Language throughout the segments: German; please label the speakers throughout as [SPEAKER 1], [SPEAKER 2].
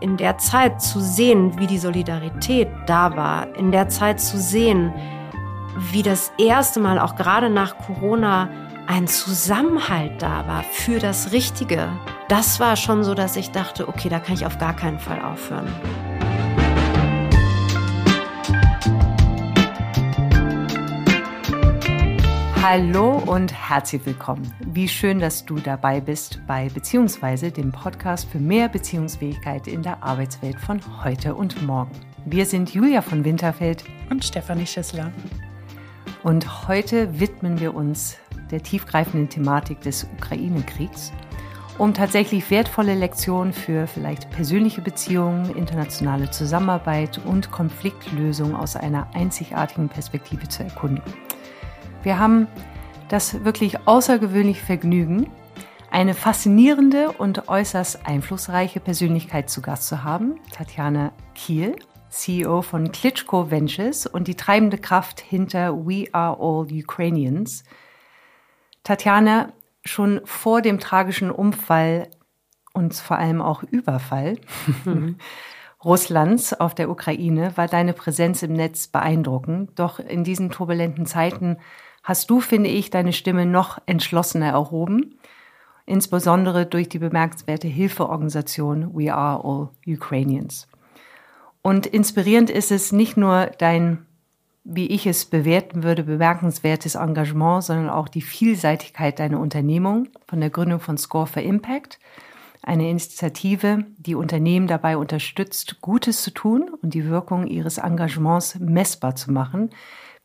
[SPEAKER 1] in der Zeit zu sehen, wie die Solidarität da war, in der Zeit zu sehen, wie das erste Mal auch gerade nach Corona ein Zusammenhalt da war für das Richtige, das war schon so, dass ich dachte, okay, da kann ich auf gar keinen Fall aufhören.
[SPEAKER 2] Hallo und herzlich willkommen. Wie schön, dass du dabei bist bei Beziehungsweise dem Podcast für mehr Beziehungsfähigkeit in der Arbeitswelt von heute und morgen. Wir sind Julia von Winterfeld
[SPEAKER 3] und Stefanie Schissler.
[SPEAKER 2] Und heute widmen wir uns der tiefgreifenden Thematik des Ukraine-Kriegs, um tatsächlich wertvolle Lektionen für vielleicht persönliche Beziehungen, internationale Zusammenarbeit und Konfliktlösung aus einer einzigartigen Perspektive zu erkunden. Wir haben das wirklich außergewöhnliche Vergnügen, eine faszinierende und äußerst einflussreiche Persönlichkeit zu Gast zu haben, Tatjana Kiel, CEO von Klitschko Ventures und die treibende Kraft hinter We Are All Ukrainians. Tatjana, schon vor dem tragischen Unfall und vor allem auch Überfall mhm. Russlands auf der Ukraine war deine Präsenz im Netz beeindruckend. Doch in diesen turbulenten Zeiten hast du, finde ich, deine Stimme noch entschlossener erhoben, insbesondere durch die bemerkenswerte Hilfeorganisation We Are All Ukrainians. Und inspirierend ist es nicht nur dein, wie ich es bewerten würde, bemerkenswertes Engagement, sondern auch die Vielseitigkeit deiner Unternehmung von der Gründung von Score for Impact, eine Initiative, die Unternehmen dabei unterstützt, Gutes zu tun und die Wirkung ihres Engagements messbar zu machen,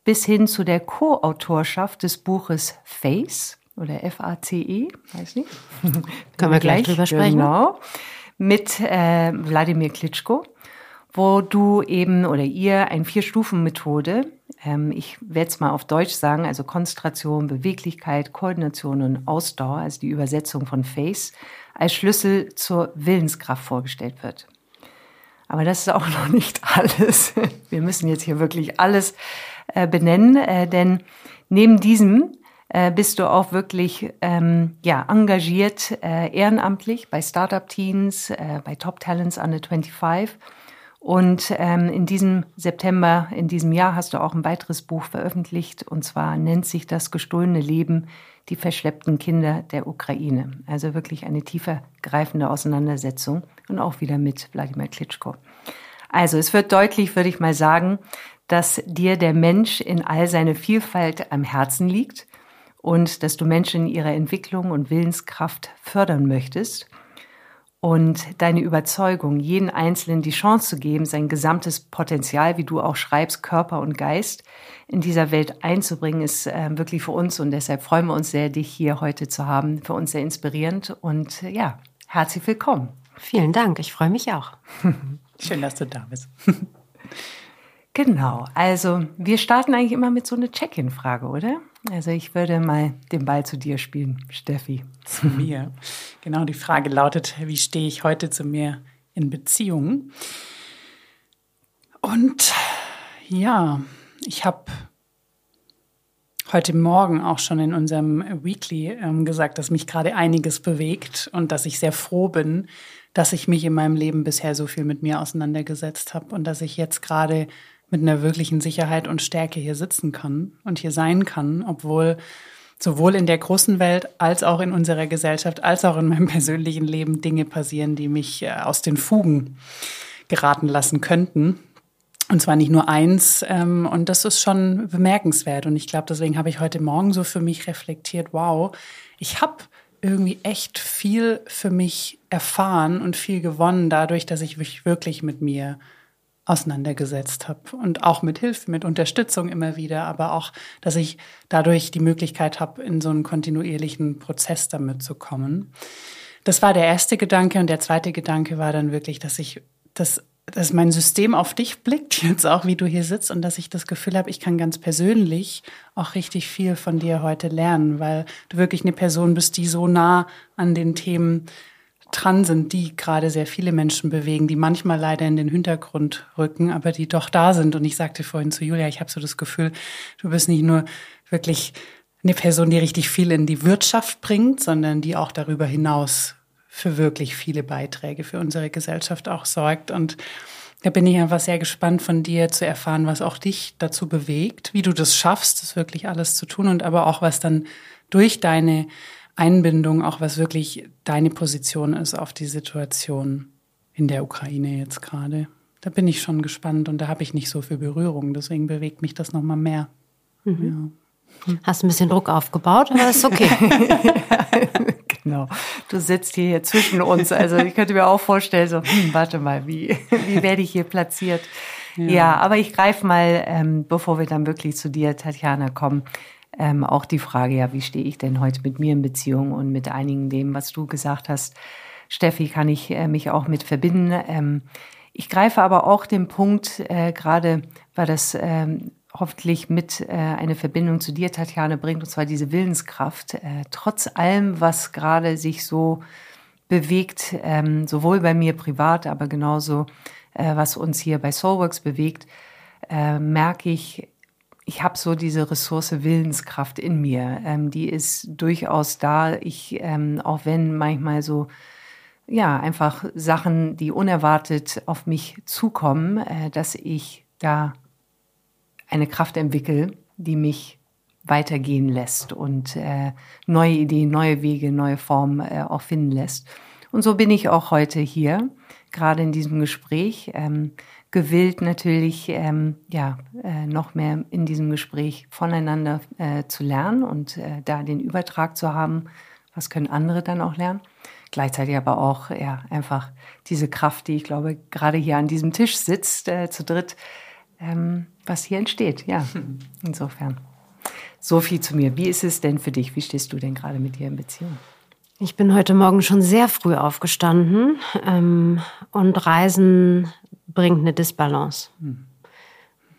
[SPEAKER 2] bis hin zu der Co-Autorschaft des Buches Face oder F-A-C-E, weiß nicht.
[SPEAKER 1] Können wir gleich drüber sprechen.
[SPEAKER 2] Genau. Mit äh, Wladimir Klitschko, wo du eben oder ihr ein Vier-Stufen-Methode, ähm, ich werde es mal auf Deutsch sagen, also Konzentration, Beweglichkeit, Koordination und Ausdauer, also die Übersetzung von Face, als Schlüssel zur Willenskraft vorgestellt wird. Aber das ist auch noch nicht alles. Wir müssen jetzt hier wirklich alles äh, benennen, äh, denn neben diesem äh, bist du auch wirklich ähm, ja, engagiert äh, ehrenamtlich bei Startup-Teams, äh, bei Top Talents Under 25. Und ähm, in diesem September, in diesem Jahr hast du auch ein weiteres Buch veröffentlicht, und zwar nennt sich Das gestohlene Leben, die verschleppten Kinder der Ukraine. Also wirklich eine tiefer greifende Auseinandersetzung und auch wieder mit Wladimir Klitschko. Also es wird deutlich, würde ich mal sagen, dass dir der Mensch in all seiner Vielfalt am Herzen liegt und dass du Menschen in ihrer Entwicklung und Willenskraft fördern möchtest und deine Überzeugung, jeden Einzelnen die Chance zu geben, sein gesamtes Potenzial, wie du auch schreibst, Körper und Geist in dieser Welt einzubringen, ist äh, wirklich für uns und deshalb freuen wir uns sehr, dich hier heute zu haben. Für uns sehr inspirierend und ja, herzlich willkommen.
[SPEAKER 1] Vielen Dank, ich freue mich auch.
[SPEAKER 3] Schön, dass du da bist.
[SPEAKER 2] Genau, also wir starten eigentlich immer mit so einer Check-in-Frage, oder? Also ich würde mal den Ball zu dir spielen, Steffi.
[SPEAKER 3] Zu mir. Genau, die Frage lautet, wie stehe ich heute zu mir in Beziehung? Und ja, ich habe heute Morgen auch schon in unserem Weekly ähm, gesagt, dass mich gerade einiges bewegt und dass ich sehr froh bin, dass ich mich in meinem Leben bisher so viel mit mir auseinandergesetzt habe und dass ich jetzt gerade mit einer wirklichen Sicherheit und Stärke hier sitzen kann und hier sein kann, obwohl sowohl in der großen Welt als auch in unserer Gesellschaft als auch in meinem persönlichen Leben Dinge passieren, die mich äh, aus den Fugen geraten lassen könnten. Und zwar nicht nur eins. Ähm, und das ist schon bemerkenswert. Und ich glaube, deswegen habe ich heute Morgen so für mich reflektiert, wow, ich habe irgendwie echt viel für mich erfahren und viel gewonnen dadurch, dass ich mich wirklich mit mir auseinandergesetzt habe und auch mit Hilfe, mit Unterstützung immer wieder, aber auch, dass ich dadurch die Möglichkeit habe, in so einen kontinuierlichen Prozess damit zu kommen. Das war der erste Gedanke und der zweite Gedanke war dann wirklich, dass ich das dass mein System auf dich blickt, jetzt auch wie du hier sitzt und dass ich das Gefühl habe, ich kann ganz persönlich auch richtig viel von dir heute lernen, weil du wirklich eine Person bist, die so nah an den Themen dran sind, die gerade sehr viele Menschen bewegen, die manchmal leider in den Hintergrund rücken, aber die doch da sind. Und ich sagte vorhin zu Julia, ich habe so das Gefühl, du bist nicht nur wirklich eine Person, die richtig viel in die Wirtschaft bringt, sondern die auch darüber hinaus für wirklich viele Beiträge für unsere Gesellschaft auch sorgt. Und da bin ich einfach sehr gespannt von dir zu erfahren, was auch dich dazu bewegt, wie du das schaffst, das wirklich alles zu tun und aber auch was dann durch deine Einbindung, auch was wirklich deine Position ist auf die Situation in der Ukraine jetzt gerade. Da bin ich schon gespannt und da habe ich nicht so viel Berührung, deswegen bewegt mich das nochmal mehr.
[SPEAKER 1] Mhm. Ja. Hast ein bisschen Druck aufgebaut, aber ist okay.
[SPEAKER 2] genau. Du sitzt hier zwischen uns. Also ich könnte mir auch vorstellen, so, hm, warte mal, wie, wie werde ich hier platziert? Ja, ja aber ich greife mal, ähm, bevor wir dann wirklich zu dir, Tatjana, kommen, ähm, auch die Frage, ja, wie stehe ich denn heute mit mir in Beziehung und mit einigen dem, was du gesagt hast. Steffi, kann ich äh, mich auch mit verbinden. Ähm, ich greife aber auch den Punkt, äh, gerade weil das ähm, hoffentlich mit äh, eine Verbindung zu dir, Tatjana, bringt, und zwar diese Willenskraft. Äh, trotz allem, was gerade sich so bewegt, ähm, sowohl bei mir privat, aber genauso, äh, was uns hier bei Soulworks bewegt, äh, merke ich, ich habe so diese Ressource Willenskraft in mir. Ähm, die ist durchaus da. Ich, ähm, auch wenn manchmal so ja, einfach Sachen, die unerwartet auf mich zukommen, äh, dass ich da eine Kraft entwickle, die mich weitergehen lässt und äh, neue Ideen, neue Wege, neue Formen äh, auch finden lässt. Und so bin ich auch heute hier, gerade in diesem Gespräch, ähm, gewillt natürlich, ähm, ja, äh, noch mehr in diesem Gespräch voneinander äh, zu lernen und äh, da den Übertrag zu haben, was können andere dann auch lernen. Gleichzeitig aber auch, ja, einfach diese Kraft, die ich glaube, gerade hier an diesem Tisch sitzt, äh, zu dritt, ähm, was hier entsteht. Ja, insofern. So viel zu mir. Wie ist es denn für dich? Wie stehst du denn gerade mit dir in Beziehung?
[SPEAKER 1] Ich bin heute Morgen schon sehr früh aufgestanden ähm, und Reisen bringt eine Disbalance. Hm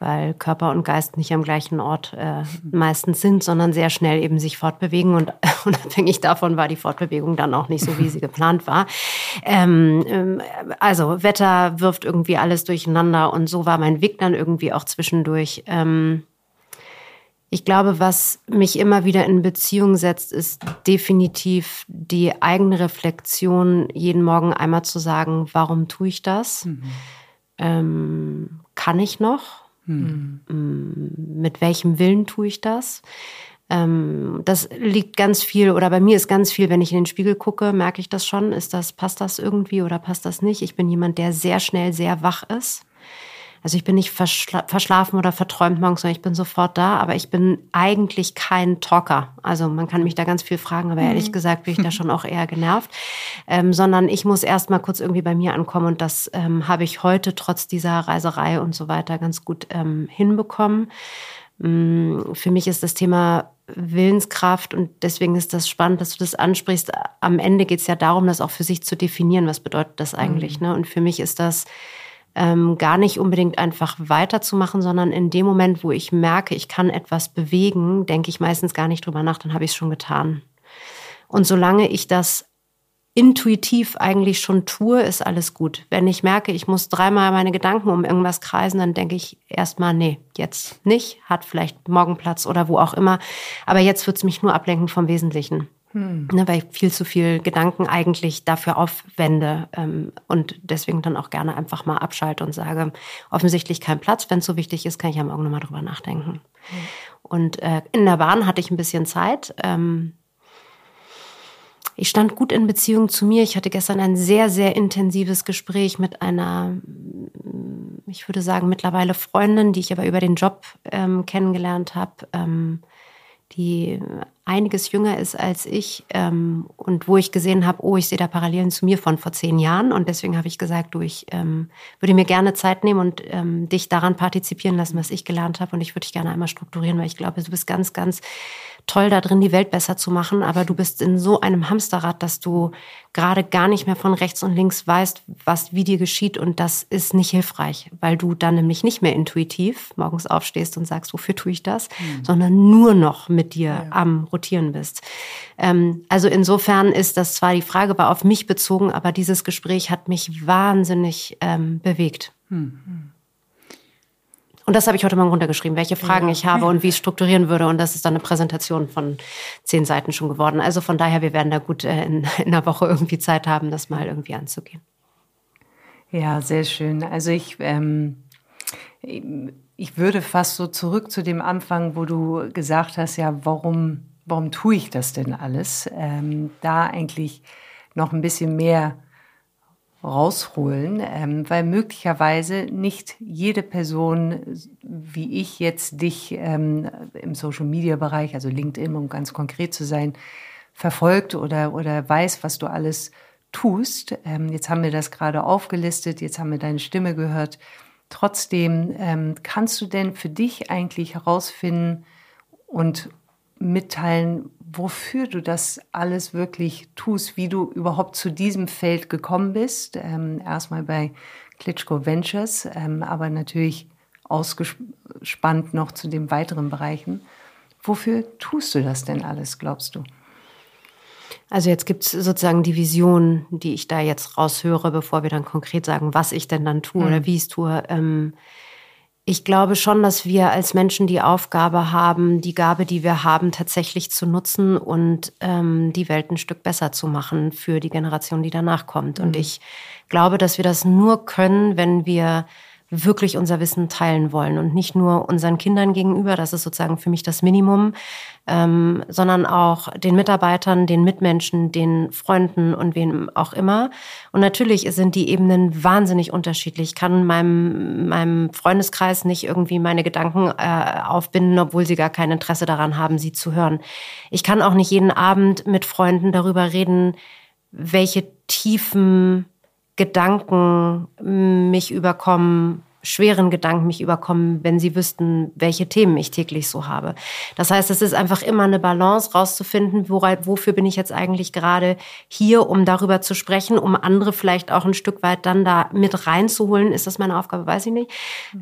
[SPEAKER 1] weil Körper und Geist nicht am gleichen Ort äh, meistens sind, sondern sehr schnell eben sich fortbewegen. Und unabhängig davon war die Fortbewegung dann auch nicht so, wie sie geplant war. Ähm, ähm, also Wetter wirft irgendwie alles durcheinander und so war mein Weg dann irgendwie auch zwischendurch. Ähm, ich glaube, was mich immer wieder in Beziehung setzt, ist definitiv die eigene Reflexion, jeden Morgen einmal zu sagen, warum tue ich das? Mhm. Ähm, kann ich noch? Hm. Mit welchem Willen tue ich das? Ähm, das liegt ganz viel, oder bei mir ist ganz viel, wenn ich in den Spiegel gucke, merke ich das schon. Ist das, passt das irgendwie oder passt das nicht? Ich bin jemand, der sehr schnell sehr wach ist. Also ich bin nicht verschla verschlafen oder verträumt morgens, sondern ich bin sofort da, aber ich bin eigentlich kein Talker. Also man kann mich da ganz viel fragen, aber ehrlich mhm. gesagt bin ich da schon auch eher genervt. Ähm, sondern ich muss erst mal kurz irgendwie bei mir ankommen und das ähm, habe ich heute trotz dieser Reiserei und so weiter ganz gut ähm, hinbekommen. Mm, für mich ist das Thema Willenskraft und deswegen ist das spannend, dass du das ansprichst. Am Ende geht es ja darum, das auch für sich zu definieren. Was bedeutet das eigentlich? Mhm. Ne? Und für mich ist das ähm, gar nicht unbedingt einfach weiterzumachen, sondern in dem Moment, wo ich merke, ich kann etwas bewegen, denke ich meistens gar nicht drüber nach, dann habe ich es schon getan. Und solange ich das intuitiv eigentlich schon tue, ist alles gut. Wenn ich merke, ich muss dreimal meine Gedanken um irgendwas kreisen, dann denke ich erstmal, nee, jetzt nicht, hat vielleicht morgen Platz oder wo auch immer. Aber jetzt wird es mich nur ablenken vom Wesentlichen. Hm. Ne, weil ich viel zu viel Gedanken eigentlich dafür aufwende ähm, und deswegen dann auch gerne einfach mal abschalte und sage, offensichtlich kein Platz. Wenn es so wichtig ist, kann ich ja morgen nochmal drüber nachdenken. Hm. Und äh, in der Bahn hatte ich ein bisschen Zeit. Ähm, ich stand gut in Beziehung zu mir. Ich hatte gestern ein sehr, sehr intensives Gespräch mit einer, ich würde sagen, mittlerweile Freundin, die ich aber über den Job ähm, kennengelernt habe. Ähm, die einiges jünger ist als ich ähm, und wo ich gesehen habe, oh, ich sehe da Parallelen zu mir von vor zehn Jahren. Und deswegen habe ich gesagt, du, ich ähm, würde mir gerne Zeit nehmen und ähm, dich daran partizipieren lassen, was ich gelernt habe. Und ich würde dich gerne einmal strukturieren, weil ich glaube, du bist ganz, ganz toll da drin, die Welt besser zu machen, aber du bist in so einem Hamsterrad, dass du gerade gar nicht mehr von rechts und links weißt, was wie dir geschieht. Und das ist nicht hilfreich, weil du dann nämlich nicht mehr intuitiv morgens aufstehst und sagst, wofür tue ich das, mhm. sondern nur noch mit dir ja. am Rotieren bist. Ähm, also insofern ist das zwar die Frage war auf mich bezogen, aber dieses Gespräch hat mich wahnsinnig ähm, bewegt. Mhm. Und das habe ich heute Morgen runtergeschrieben, welche Fragen ich habe und wie ich strukturieren würde. Und das ist dann eine Präsentation von zehn Seiten schon geworden. Also von daher, wir werden da gut äh, in, in einer Woche irgendwie Zeit haben, das mal irgendwie anzugehen.
[SPEAKER 2] Ja, sehr schön. Also ich, ähm, ich würde fast so zurück zu dem Anfang, wo du gesagt hast, ja, warum, warum tue ich das denn alles? Ähm, da eigentlich noch ein bisschen mehr rausholen, ähm, weil möglicherweise nicht jede Person, wie ich jetzt dich ähm, im Social-Media-Bereich, also LinkedIn, um ganz konkret zu sein, verfolgt oder, oder weiß, was du alles tust. Ähm, jetzt haben wir das gerade aufgelistet, jetzt haben wir deine Stimme gehört. Trotzdem, ähm, kannst du denn für dich eigentlich herausfinden und mitteilen, wofür du das alles wirklich tust, wie du überhaupt zu diesem Feld gekommen bist. Ähm, erstmal bei Klitschko Ventures, ähm, aber natürlich ausgespannt noch zu den weiteren Bereichen. Wofür tust du das denn alles, glaubst du?
[SPEAKER 1] Also jetzt gibt es sozusagen die Vision, die ich da jetzt raushöre, bevor wir dann konkret sagen, was ich denn dann tue mhm. oder wie ich es tue. Ähm, ich glaube schon, dass wir als Menschen die Aufgabe haben, die Gabe, die wir haben, tatsächlich zu nutzen und ähm, die Welt ein Stück besser zu machen für die Generation, die danach kommt. Mhm. Und ich glaube, dass wir das nur können, wenn wir wirklich unser Wissen teilen wollen und nicht nur unseren Kindern gegenüber, das ist sozusagen für mich das Minimum, ähm, sondern auch den Mitarbeitern, den Mitmenschen, den Freunden und wem auch immer. Und natürlich sind die Ebenen wahnsinnig unterschiedlich. Ich kann meinem, meinem Freundeskreis nicht irgendwie meine Gedanken äh, aufbinden, obwohl sie gar kein Interesse daran haben, sie zu hören. Ich kann auch nicht jeden Abend mit Freunden darüber reden, welche tiefen Gedanken mich überkommen, schweren Gedanken mich überkommen, wenn sie wüssten, welche Themen ich täglich so habe. Das heißt, es ist einfach immer eine Balance rauszufinden, wofür bin ich jetzt eigentlich gerade hier, um darüber zu sprechen, um andere vielleicht auch ein Stück weit dann da mit reinzuholen. Ist das meine Aufgabe? Weiß ich nicht.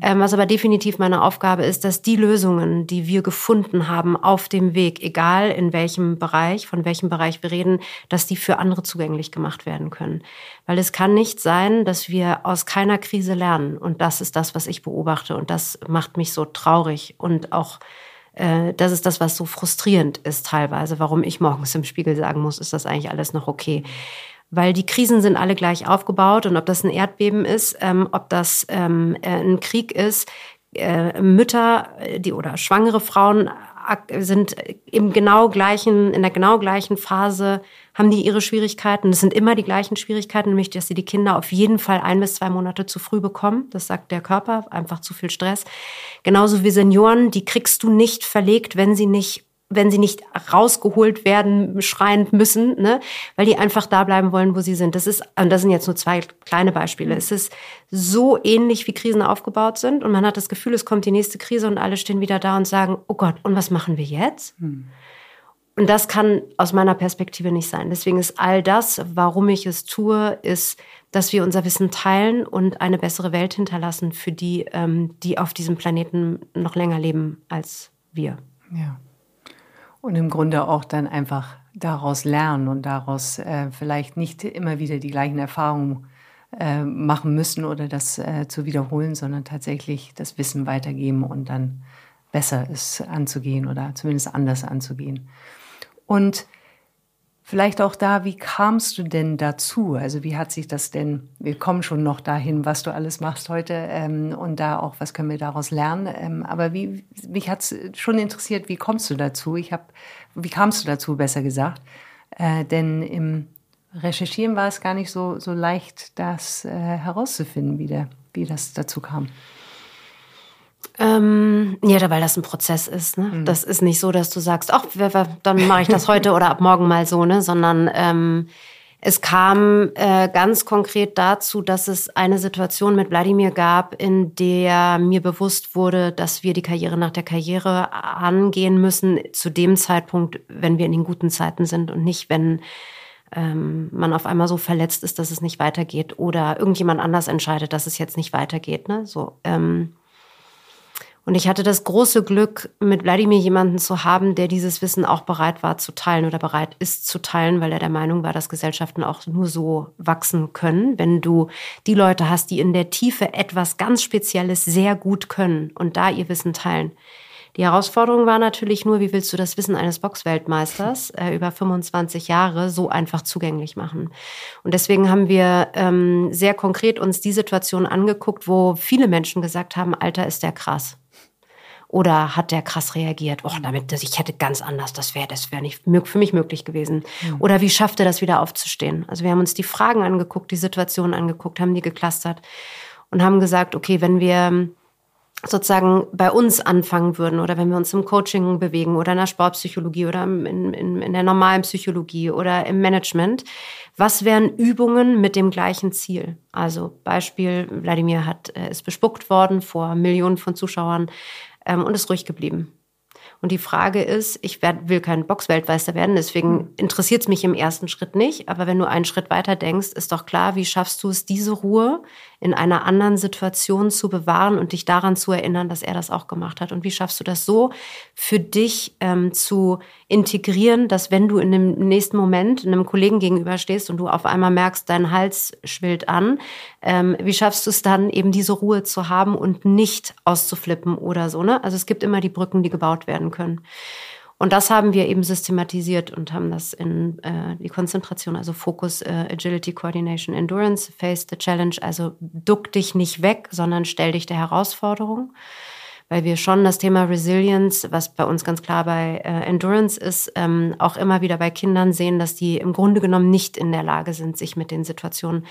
[SPEAKER 1] Ähm, was aber definitiv meine Aufgabe ist, dass die Lösungen, die wir gefunden haben auf dem Weg, egal in welchem Bereich, von welchem Bereich wir reden, dass die für andere zugänglich gemacht werden können. Weil es kann nicht sein, dass wir aus keiner Krise lernen. Und das ist ist das, was ich beobachte. Und das macht mich so traurig. Und auch äh, das ist das, was so frustrierend ist teilweise, warum ich morgens im Spiegel sagen muss, ist das eigentlich alles noch okay. Weil die Krisen sind alle gleich aufgebaut. Und ob das ein Erdbeben ist, ähm, ob das ähm, äh, ein Krieg ist, äh, Mütter die oder schwangere Frauen sind im genau gleichen, in der genau gleichen Phase, haben die ihre Schwierigkeiten. Es sind immer die gleichen Schwierigkeiten, nämlich, dass sie die Kinder auf jeden Fall ein bis zwei Monate zu früh bekommen. Das sagt der Körper, einfach zu viel Stress. Genauso wie Senioren, die kriegst du nicht verlegt, wenn sie nicht wenn sie nicht rausgeholt werden, schreiend müssen, ne? weil die einfach da bleiben wollen, wo sie sind. Das ist, und das sind jetzt nur zwei kleine Beispiele. Es ist so ähnlich, wie Krisen aufgebaut sind. Und man hat das Gefühl, es kommt die nächste Krise und alle stehen wieder da und sagen, oh Gott, und was machen wir jetzt? Hm. Und das kann aus meiner Perspektive nicht sein. Deswegen ist all das, warum ich es tue, ist, dass wir unser Wissen teilen und eine bessere Welt hinterlassen für die, ähm, die auf diesem Planeten noch länger leben als wir.
[SPEAKER 2] Ja. Und im Grunde auch dann einfach daraus lernen und daraus äh, vielleicht nicht immer wieder die gleichen Erfahrungen äh, machen müssen oder das äh, zu wiederholen, sondern tatsächlich das Wissen weitergeben und dann besser es anzugehen oder zumindest anders anzugehen. Und Vielleicht auch da, wie kamst du denn dazu? Also wie hat sich das denn, wir kommen schon noch dahin, was du alles machst heute ähm, und da auch, was können wir daraus lernen. Ähm, aber wie, mich hat es schon interessiert, wie kommst du dazu? Ich habe, wie kamst du dazu, besser gesagt? Äh, denn im Recherchieren war es gar nicht so, so leicht, das äh, herauszufinden, wie, der, wie das dazu kam.
[SPEAKER 1] Ähm, ja, weil das ein Prozess ist. Ne? Mhm. Das ist nicht so, dass du sagst, ach, dann mache ich das heute oder ab morgen mal so, ne? sondern ähm, es kam äh, ganz konkret dazu, dass es eine Situation mit Wladimir gab, in der mir bewusst wurde, dass wir die Karriere nach der Karriere angehen müssen, zu dem Zeitpunkt, wenn wir in den guten Zeiten sind und nicht, wenn ähm, man auf einmal so verletzt ist, dass es nicht weitergeht oder irgendjemand anders entscheidet, dass es jetzt nicht weitergeht. Ne? So, ähm, Und ich hatte das große Glück, mit Wladimir jemanden zu haben, der dieses Wissen auch bereit war zu teilen oder bereit ist zu teilen, weil er der Meinung war, dass Gesellschaften auch nur so wachsen können, wenn du die Leute hast, die in der Tiefe etwas ganz Spezielles sehr gut können und da ihr Wissen teilen. Die Herausforderung war natürlich nur, wie willst du das Wissen eines Boxweltmeisters äh, über 25 Jahre so einfach zugänglich machen? Und deswegen haben wir ähm, sehr konkret uns die Situation angeguckt, wo viele Menschen gesagt haben, Alter, ist der krass. Oder hat der krass reagiert? Och, damit, ich hätte ganz anders, das wäre das wäre nicht für mich möglich gewesen. Mhm. Oder wie schafft er das wieder aufzustehen? Also wir haben uns die Fragen angeguckt, die Situation angeguckt, haben die geklustert und haben gesagt, okay, wenn wir sozusagen bei uns anfangen würden oder wenn wir uns im Coaching bewegen oder in der Sportpsychologie oder in, in, in der normalen Psychologie oder im Management, was wären Übungen mit dem gleichen Ziel? Also Beispiel, Wladimir hat, äh, ist bespuckt worden vor Millionen von Zuschauern ähm, und ist ruhig geblieben. Und die Frage ist, ich werd, will kein Boxweltmeister werden, deswegen hm. interessiert es mich im ersten Schritt nicht. Aber wenn du einen Schritt weiter denkst, ist doch klar, wie schaffst du es, diese Ruhe in einer anderen Situation zu bewahren und dich daran zu erinnern, dass er das auch gemacht hat? Und wie schaffst du das so für dich ähm, zu integrieren, dass wenn du in dem nächsten Moment einem Kollegen gegenüberstehst und du auf einmal merkst, dein Hals schwillt an, ähm, wie schaffst du es dann eben diese Ruhe zu haben und nicht auszuflippen oder so? Ne? Also es gibt immer die Brücken, die gebaut werden können. Und das haben wir eben systematisiert und haben das in äh, die Konzentration, also Fokus, äh, Agility, Coordination, Endurance, Face the Challenge, also duck dich nicht weg, sondern stell dich der Herausforderung. Weil wir schon das Thema Resilience, was bei uns ganz klar bei äh, Endurance ist, ähm, auch immer wieder bei Kindern sehen, dass die im Grunde genommen nicht in der Lage sind, sich mit den Situationen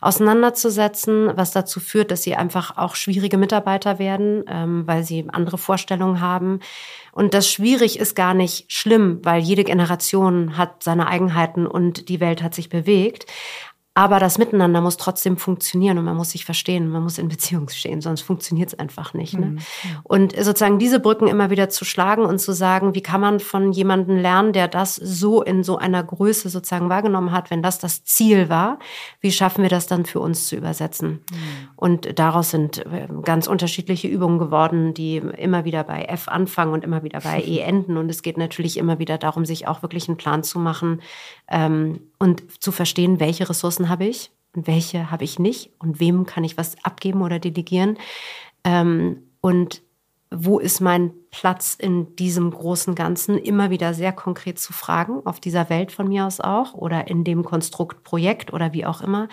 [SPEAKER 1] auseinanderzusetzen, was dazu führt, dass sie einfach auch schwierige Mitarbeiter werden, ähm, weil sie andere Vorstellungen haben. Und das schwierig ist gar nicht schlimm, weil jede Generation hat seine Eigenheiten und die Welt hat sich bewegt. Aber das Miteinander muss trotzdem funktionieren und man muss sich verstehen, man muss in Beziehung stehen, sonst funktioniert es einfach nicht. Ne? Mhm. Und sozusagen diese Brücken immer wieder zu schlagen und zu sagen, wie kann man von jemandem lernen, der das so in so einer Größe sozusagen wahrgenommen hat, wenn das das Ziel war, wie schaffen wir das dann für uns zu übersetzen? Mhm. Und daraus sind äh, ganz unterschiedliche Übungen geworden, die immer wieder bei F anfangen und immer wieder bei E enden. Und es geht natürlich immer wieder darum, sich auch wirklich einen Plan zu machen, ähm, und zu verstehen, welche Ressourcen habe ich und welche habe ich nicht und wem kann ich was abgeben oder delegieren ähm, und wo ist mein Platz in diesem großen Ganzen, immer wieder sehr konkret zu fragen, auf dieser Welt von mir aus auch oder in dem Konstrukt Projekt oder wie auch immer.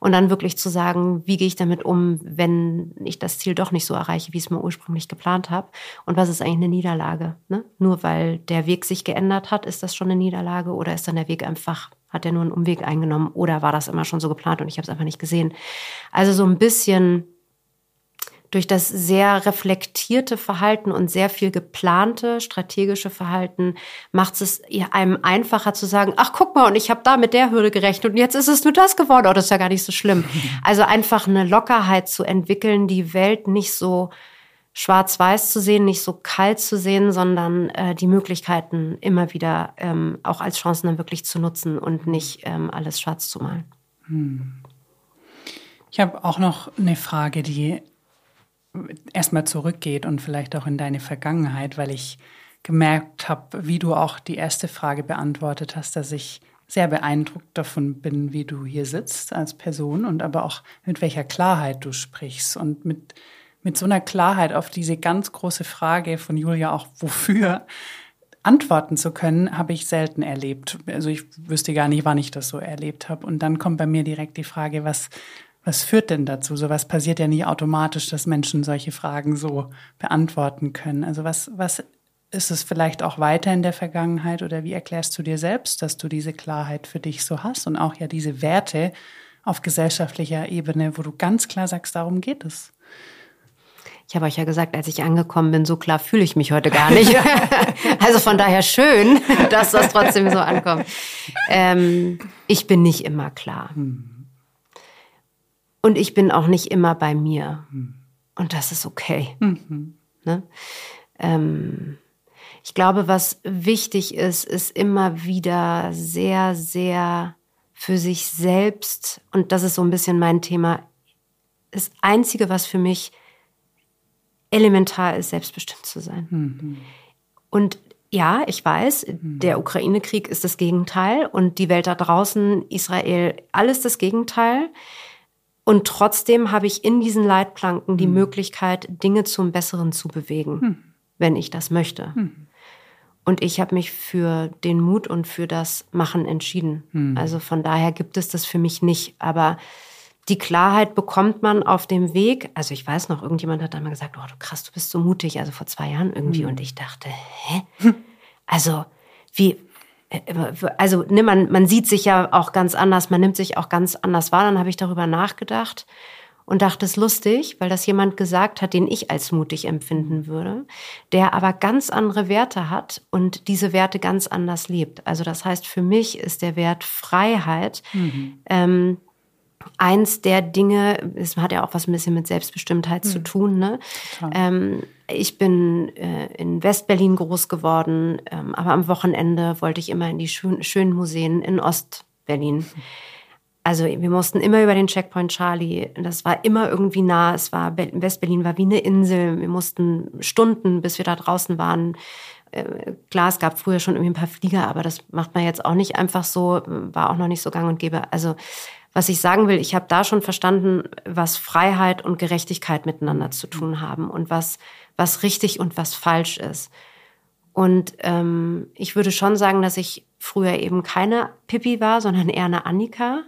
[SPEAKER 1] Und dann wirklich zu sagen, wie gehe ich damit um, wenn ich das Ziel doch nicht so erreiche, wie ich es mir ursprünglich geplant habe. Und was ist eigentlich eine Niederlage? Ne? Nur weil der Weg sich geändert hat, ist das schon eine Niederlage oder ist dann der Weg einfach hat er nur einen Umweg eingenommen oder war das immer schon so geplant und ich habe es einfach nicht gesehen? Also so ein bisschen durch das sehr reflektierte Verhalten und sehr viel geplante strategische Verhalten macht es einem einfacher zu sagen, ach guck mal, und ich habe da mit der Hürde gerechnet und jetzt ist es nur das geworden. Oh, das ist ja gar nicht so schlimm. Also einfach eine Lockerheit zu entwickeln, die Welt nicht so schwarz-weiß zu sehen, nicht so kalt zu sehen, sondern äh, die Möglichkeiten immer wieder ähm, auch als Chancen dann wirklich zu nutzen und nicht ähm, alles schwarz zu malen. Hm.
[SPEAKER 3] Ich habe auch noch eine Frage, die erstmal zurückgeht und vielleicht auch in deine Vergangenheit, weil ich gemerkt habe, wie du auch die erste Frage beantwortet hast, dass ich sehr beeindruckt davon bin, wie du hier sitzt als Person und aber auch mit welcher Klarheit du sprichst und mit mit so einer Klarheit auf diese ganz große Frage von Julia auch, wofür antworten zu können, habe ich selten erlebt. Also ich wüsste gar nicht, wann ich das so erlebt habe. Und dann kommt bei mir direkt die Frage, was, was führt denn dazu? So was passiert ja nicht automatisch, dass Menschen solche Fragen so beantworten können. Also was, was ist es vielleicht auch weiter in der Vergangenheit oder wie erklärst du dir selbst, dass du diese Klarheit für dich so hast und auch ja diese Werte auf gesellschaftlicher Ebene, wo du ganz klar sagst, darum geht es?
[SPEAKER 1] Ich habe euch ja gesagt, als ich angekommen bin, so klar fühle ich mich heute gar nicht. also von daher schön, dass das trotzdem so ankommt. Ähm, ich bin nicht immer klar. Und ich bin auch nicht immer bei mir. Und das ist okay. Mhm. Ne? Ähm, ich glaube, was wichtig ist, ist immer wieder sehr, sehr für sich selbst, und das ist so ein bisschen mein Thema, das Einzige, was für mich elementar ist, selbstbestimmt zu sein.
[SPEAKER 3] Mhm.
[SPEAKER 1] Und ja, ich weiß, der Ukraine-Krieg ist das Gegenteil und die Welt da draußen, Israel, alles das Gegenteil. Und trotzdem habe ich in diesen Leitplanken die Möglichkeit, Dinge zum Besseren zu bewegen, wenn ich das möchte. Und ich habe mich für den Mut und für das Machen entschieden. Also von daher gibt es das für mich nicht. Aber die Klarheit bekommt man auf dem Weg. Also ich weiß noch, irgendjemand hat da mal gesagt, oh du krass, du bist so mutig, also vor zwei Jahren irgendwie. Und ich dachte, hä? Also wie, äh, also ne, man, man sieht sich ja auch ganz anders, man nimmt sich auch ganz anders wahr. Dann habe ich darüber nachgedacht und dachte, es lustig, weil das jemand gesagt hat, den ich als mutig empfinden würde, der aber ganz andere Werte hat und diese Werte ganz anders lebt. Also das heißt, für mich ist der Wert Freiheit
[SPEAKER 3] Mhm.
[SPEAKER 1] ähm, eins der Dinge, es hat ja auch was ein bisschen mit Selbstbestimmtheit zu tun. Ne? Ähm, ich bin äh, in Westberlin groß geworden, ähm, aber am Wochenende wollte ich immer in die schön, schönen Museen in Ostberlin. Also wir mussten immer über den Checkpoint Charlie. Das war immer irgendwie nah. Es war Westberlin war wie eine Insel. Wir mussten Stunden, bis wir da draußen waren. Äh, klar, es gab früher schon irgendwie ein paar Flieger, aber das macht man jetzt auch nicht einfach so. War auch noch nicht so gang und gäbe. Also was ich sagen will, ich habe da schon verstanden, was Freiheit und Gerechtigkeit miteinander zu tun haben und was, was richtig und was falsch ist. Und ähm, ich würde schon sagen, dass ich früher eben keine Pippi war, sondern eher eine Annika.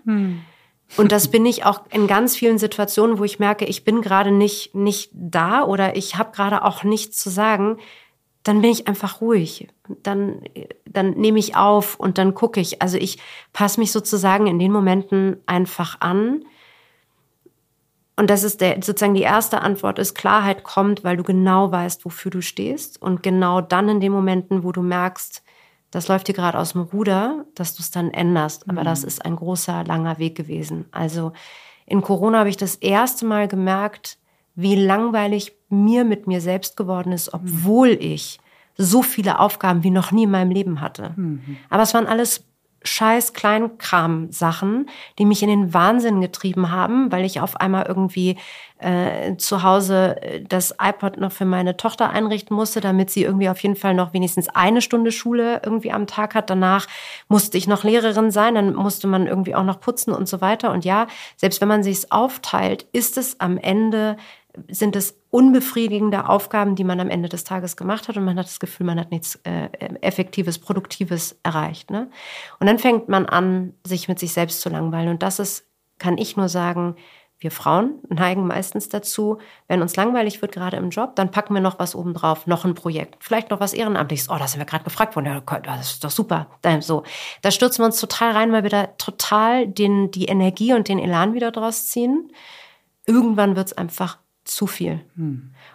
[SPEAKER 1] Und das bin ich auch in ganz vielen Situationen, wo ich merke, ich bin gerade nicht, nicht da oder ich habe gerade auch nichts zu sagen, dann bin ich einfach ruhig. Dann, dann nehme ich auf und dann gucke ich. Also ich passe mich sozusagen in den Momenten einfach an. Und das ist der, sozusagen die erste Antwort ist, Klarheit kommt, weil du genau weißt, wofür du stehst. Und genau dann in den Momenten, wo du merkst, das läuft dir gerade aus dem Ruder, dass du es dann änderst. Aber das ist ein großer, langer Weg gewesen. Also in Corona habe ich das erste Mal gemerkt, wie langweilig mir mit mir selbst geworden ist, obwohl ich so viele Aufgaben wie noch nie in meinem Leben hatte. Aber es waren alles scheiß Kleinkram-Sachen, die mich in den Wahnsinn getrieben haben, weil ich auf einmal irgendwie äh, zu Hause äh, das iPod noch für meine Tochter einrichten musste, damit sie irgendwie auf jeden Fall noch wenigstens eine Stunde Schule irgendwie am Tag hat. Danach musste ich noch Lehrerin sein, dann musste man irgendwie auch noch putzen und so weiter. Und ja, selbst wenn man sich's aufteilt, ist es am Ende sind es unbefriedigende Aufgaben, die man am Ende des Tages gemacht hat und man hat das Gefühl, man hat nichts äh, Effektives, Produktives erreicht. Ne? Und dann fängt man an, sich mit sich selbst zu langweilen. Und das ist, kann ich nur sagen, wir Frauen neigen meistens dazu, wenn uns langweilig wird, gerade im Job, dann packen wir noch was obendrauf, noch ein Projekt, vielleicht noch was Ehrenamtliches. Oh, da sind wir gerade gefragt worden, ja, das ist doch super. So, da stürzen wir uns total rein, weil wir da total den, die Energie und den Elan wieder draus ziehen. Irgendwann wird es einfach zu viel.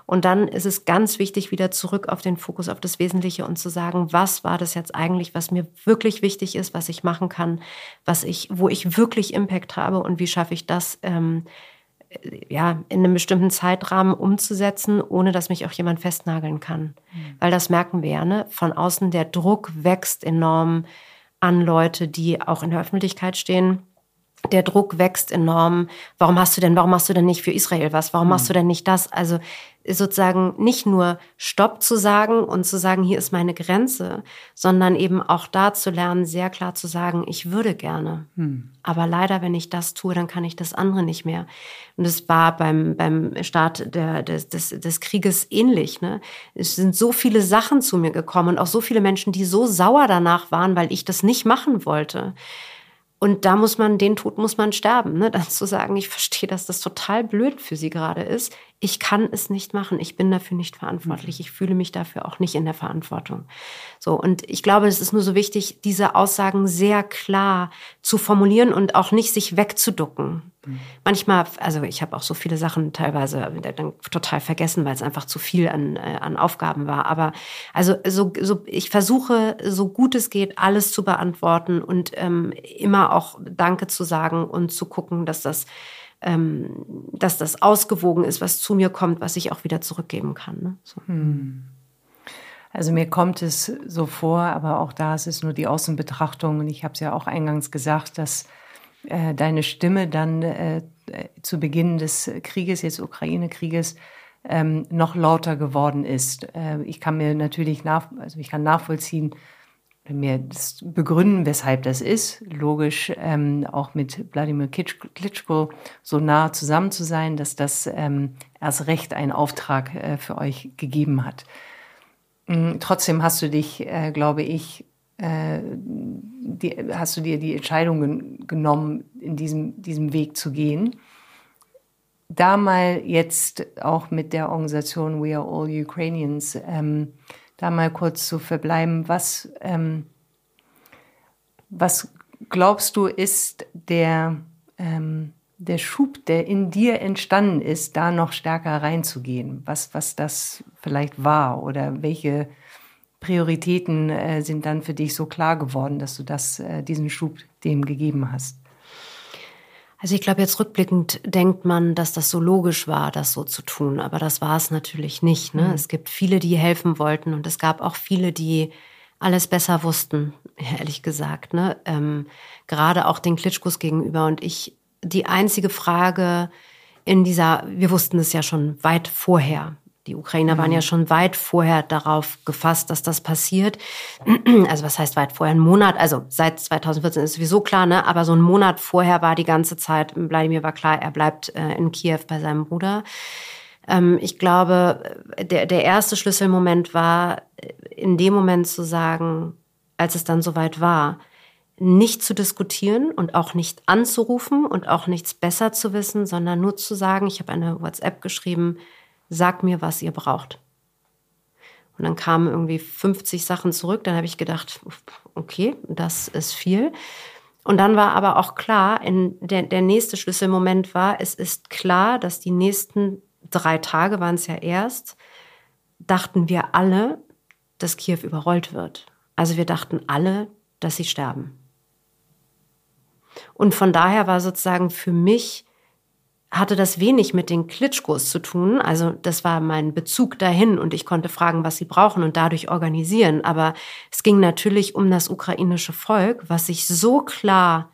[SPEAKER 1] Und dann ist es ganz wichtig, wieder zurück auf den Fokus, auf das Wesentliche und zu sagen, was war das jetzt eigentlich, was mir wirklich wichtig ist, was ich machen kann, was ich, wo ich wirklich Impact habe und wie schaffe ich das, ähm, ja, in einem bestimmten Zeitrahmen umzusetzen, ohne dass mich auch jemand festnageln kann. Weil das merken wir ja, ne? Von außen der Druck wächst enorm an Leute, die auch in der Öffentlichkeit stehen der Druck wächst enorm. Warum hast du denn, warum machst du denn nicht für Israel was? Warum machst du denn nicht das? Also sozusagen nicht nur Stopp zu sagen und zu sagen, hier ist meine Grenze, sondern eben auch da zu lernen, sehr klar zu sagen, ich würde gerne. Aber leider, wenn ich das tue, dann kann ich das andere nicht mehr. Und es war beim, beim Start der, des, des, des Krieges ähnlich. Ne? Es sind so viele Sachen zu mir gekommen und auch so viele Menschen, die so sauer danach waren, weil ich das nicht machen wollte. Und da muss man, den Tod muss man sterben. Ne? Dann zu sagen, ich verstehe, dass das total blöd für sie gerade ist. Ich kann es nicht machen. Ich bin dafür nicht verantwortlich. Ich fühle mich dafür auch nicht in der Verantwortung. So. Und ich glaube, es ist nur so wichtig, diese Aussagen sehr klar zu formulieren und auch nicht sich wegzuducken. Manchmal, also ich habe auch so viele Sachen teilweise dann total vergessen, weil es einfach zu viel an, äh, an Aufgaben war. Aber also so, so, ich versuche, so gut es geht, alles zu beantworten und ähm, immer auch Danke zu sagen und zu gucken, dass das, ähm, dass das ausgewogen ist, was zu mir kommt, was ich auch wieder zurückgeben kann. Ne? So.
[SPEAKER 2] Also mir kommt es so vor, aber auch da ist es nur die Außenbetrachtung. Und ich habe es ja auch eingangs gesagt, dass äh, deine Stimme dann äh, zu Beginn des Krieges, jetzt Ukraine-Krieges, ähm, noch lauter geworden ist. Äh, ich kann mir natürlich nach, also ich kann nachvollziehen, mir das begründen, weshalb das ist. Logisch, ähm, auch mit Wladimir Klitschko so nah zusammen zu sein, dass das ähm, erst recht einen Auftrag äh, für euch gegeben hat. Mhm, trotzdem hast du dich, äh, glaube ich, äh, die, hast du dir die Entscheidung gen genommen, in diesem, diesem Weg zu gehen da mal jetzt auch mit der Organisation We Are All Ukrainians ähm, da mal kurz zu verbleiben. Was, ähm, was glaubst du, ist der, ähm, der Schub, der in dir entstanden ist, da noch stärker reinzugehen? Was, was das vielleicht war oder welche Prioritäten äh, sind dann für dich so klar geworden, dass du das, äh, diesen Schub dem gegeben hast?
[SPEAKER 1] Also ich glaube, jetzt rückblickend denkt man, dass das so logisch war, das so zu tun. Aber das war es natürlich nicht. Ne? Mhm. Es gibt viele, die helfen wollten und es gab auch viele, die alles besser wussten, ehrlich gesagt. Ne? Ähm, gerade auch den Klitschkos gegenüber. Und ich, die einzige Frage in dieser, wir wussten es ja schon weit vorher, die Ukrainer waren ja mhm. schon weit vorher darauf gefasst, dass das passiert. Also was heißt weit vorher? Ein Monat, also seit 2014 ist sowieso klar, ne? aber so ein Monat vorher war die ganze Zeit, Wladimir war klar, er bleibt äh, in Kiew bei seinem Bruder. Ähm, ich glaube, der, der erste Schlüsselmoment war, in dem Moment zu sagen, als es dann soweit war, nicht zu diskutieren und auch nicht anzurufen und auch nichts besser zu wissen, sondern nur zu sagen, ich habe eine WhatsApp geschrieben, sag mir, was ihr braucht. Und dann kamen irgendwie 50 Sachen zurück. Dann habe ich gedacht, okay, das ist viel. Und dann war aber auch klar, der, der nächste Schlüsselmoment war, es ist klar, dass die nächsten drei Tage waren es ja erst, dachten wir alle, dass Kiew überrollt wird. Also wir dachten alle, dass sie sterben. Und von daher war sozusagen für mich hatte das wenig mit den Klitschkos zu tun. Also das war mein Bezug dahin und ich konnte fragen, was sie brauchen und dadurch organisieren. Aber es ging natürlich um das ukrainische Volk, was sich so klar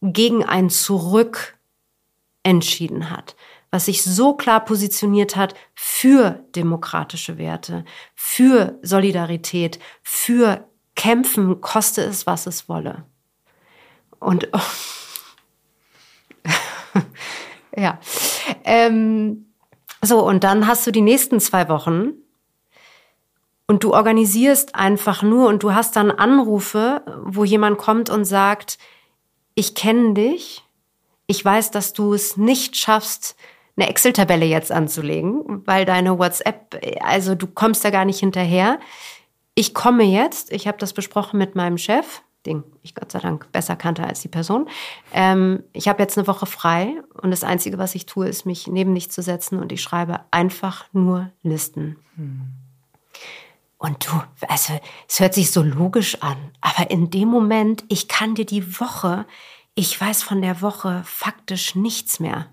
[SPEAKER 1] gegen ein Zurück entschieden hat, was sich so klar positioniert hat für demokratische Werte, für Solidarität, für Kämpfen, koste es, was es wolle. Und oh, Ja. Ähm, so, und dann hast du die nächsten zwei Wochen und du organisierst einfach nur und du hast dann Anrufe, wo jemand kommt und sagt, ich kenne dich, ich weiß, dass du es nicht schaffst, eine Excel-Tabelle jetzt anzulegen, weil deine WhatsApp, also du kommst da gar nicht hinterher. Ich komme jetzt, ich habe das besprochen mit meinem Chef, den ich Gott sei Dank besser kannte als die Person. Ähm, ich habe jetzt eine Woche frei und das Einzige, was ich tue, ist, mich neben dich zu setzen und ich schreibe einfach nur Listen. Hm. Und du, also es hört sich so logisch an, aber in dem Moment, ich kann dir die Woche, ich weiß von der Woche faktisch nichts mehr.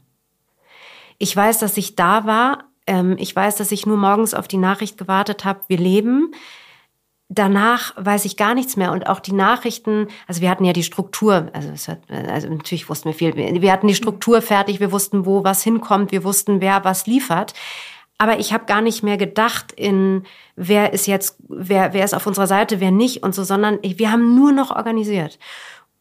[SPEAKER 1] Ich weiß, dass ich da war. Ähm, ich weiß, dass ich nur morgens auf die Nachricht gewartet habe, wir leben danach weiß ich gar nichts mehr und auch die Nachrichten, also wir hatten ja die Struktur, also, hat, also natürlich wussten wir viel, wir hatten die Struktur fertig, wir wussten, wo was hinkommt, wir wussten, wer was liefert. Aber ich habe gar nicht mehr gedacht in, wer ist jetzt, wer, wer ist auf unserer Seite, wer nicht und so, sondern wir haben nur noch organisiert.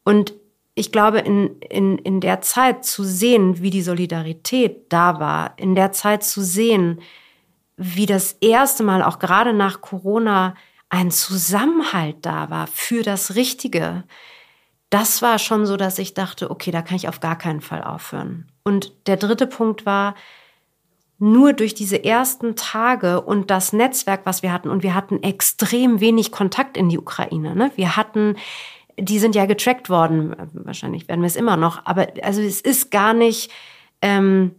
[SPEAKER 1] Und ich glaube, in, in, in der Zeit zu sehen, wie die Solidarität da war, in der Zeit zu sehen, wie das erste Mal auch gerade nach Corona ein Zusammenhalt da war für das Richtige, das war schon so, dass ich dachte, okay, da kann ich auf gar keinen Fall aufhören. Und der dritte Punkt war, nur durch diese ersten Tage und das Netzwerk, was wir hatten, und wir hatten extrem wenig Kontakt in die Ukraine. Ne? Wir hatten, die sind ja getrackt worden, wahrscheinlich werden wir es immer noch, aber also es ist gar nicht, ähm,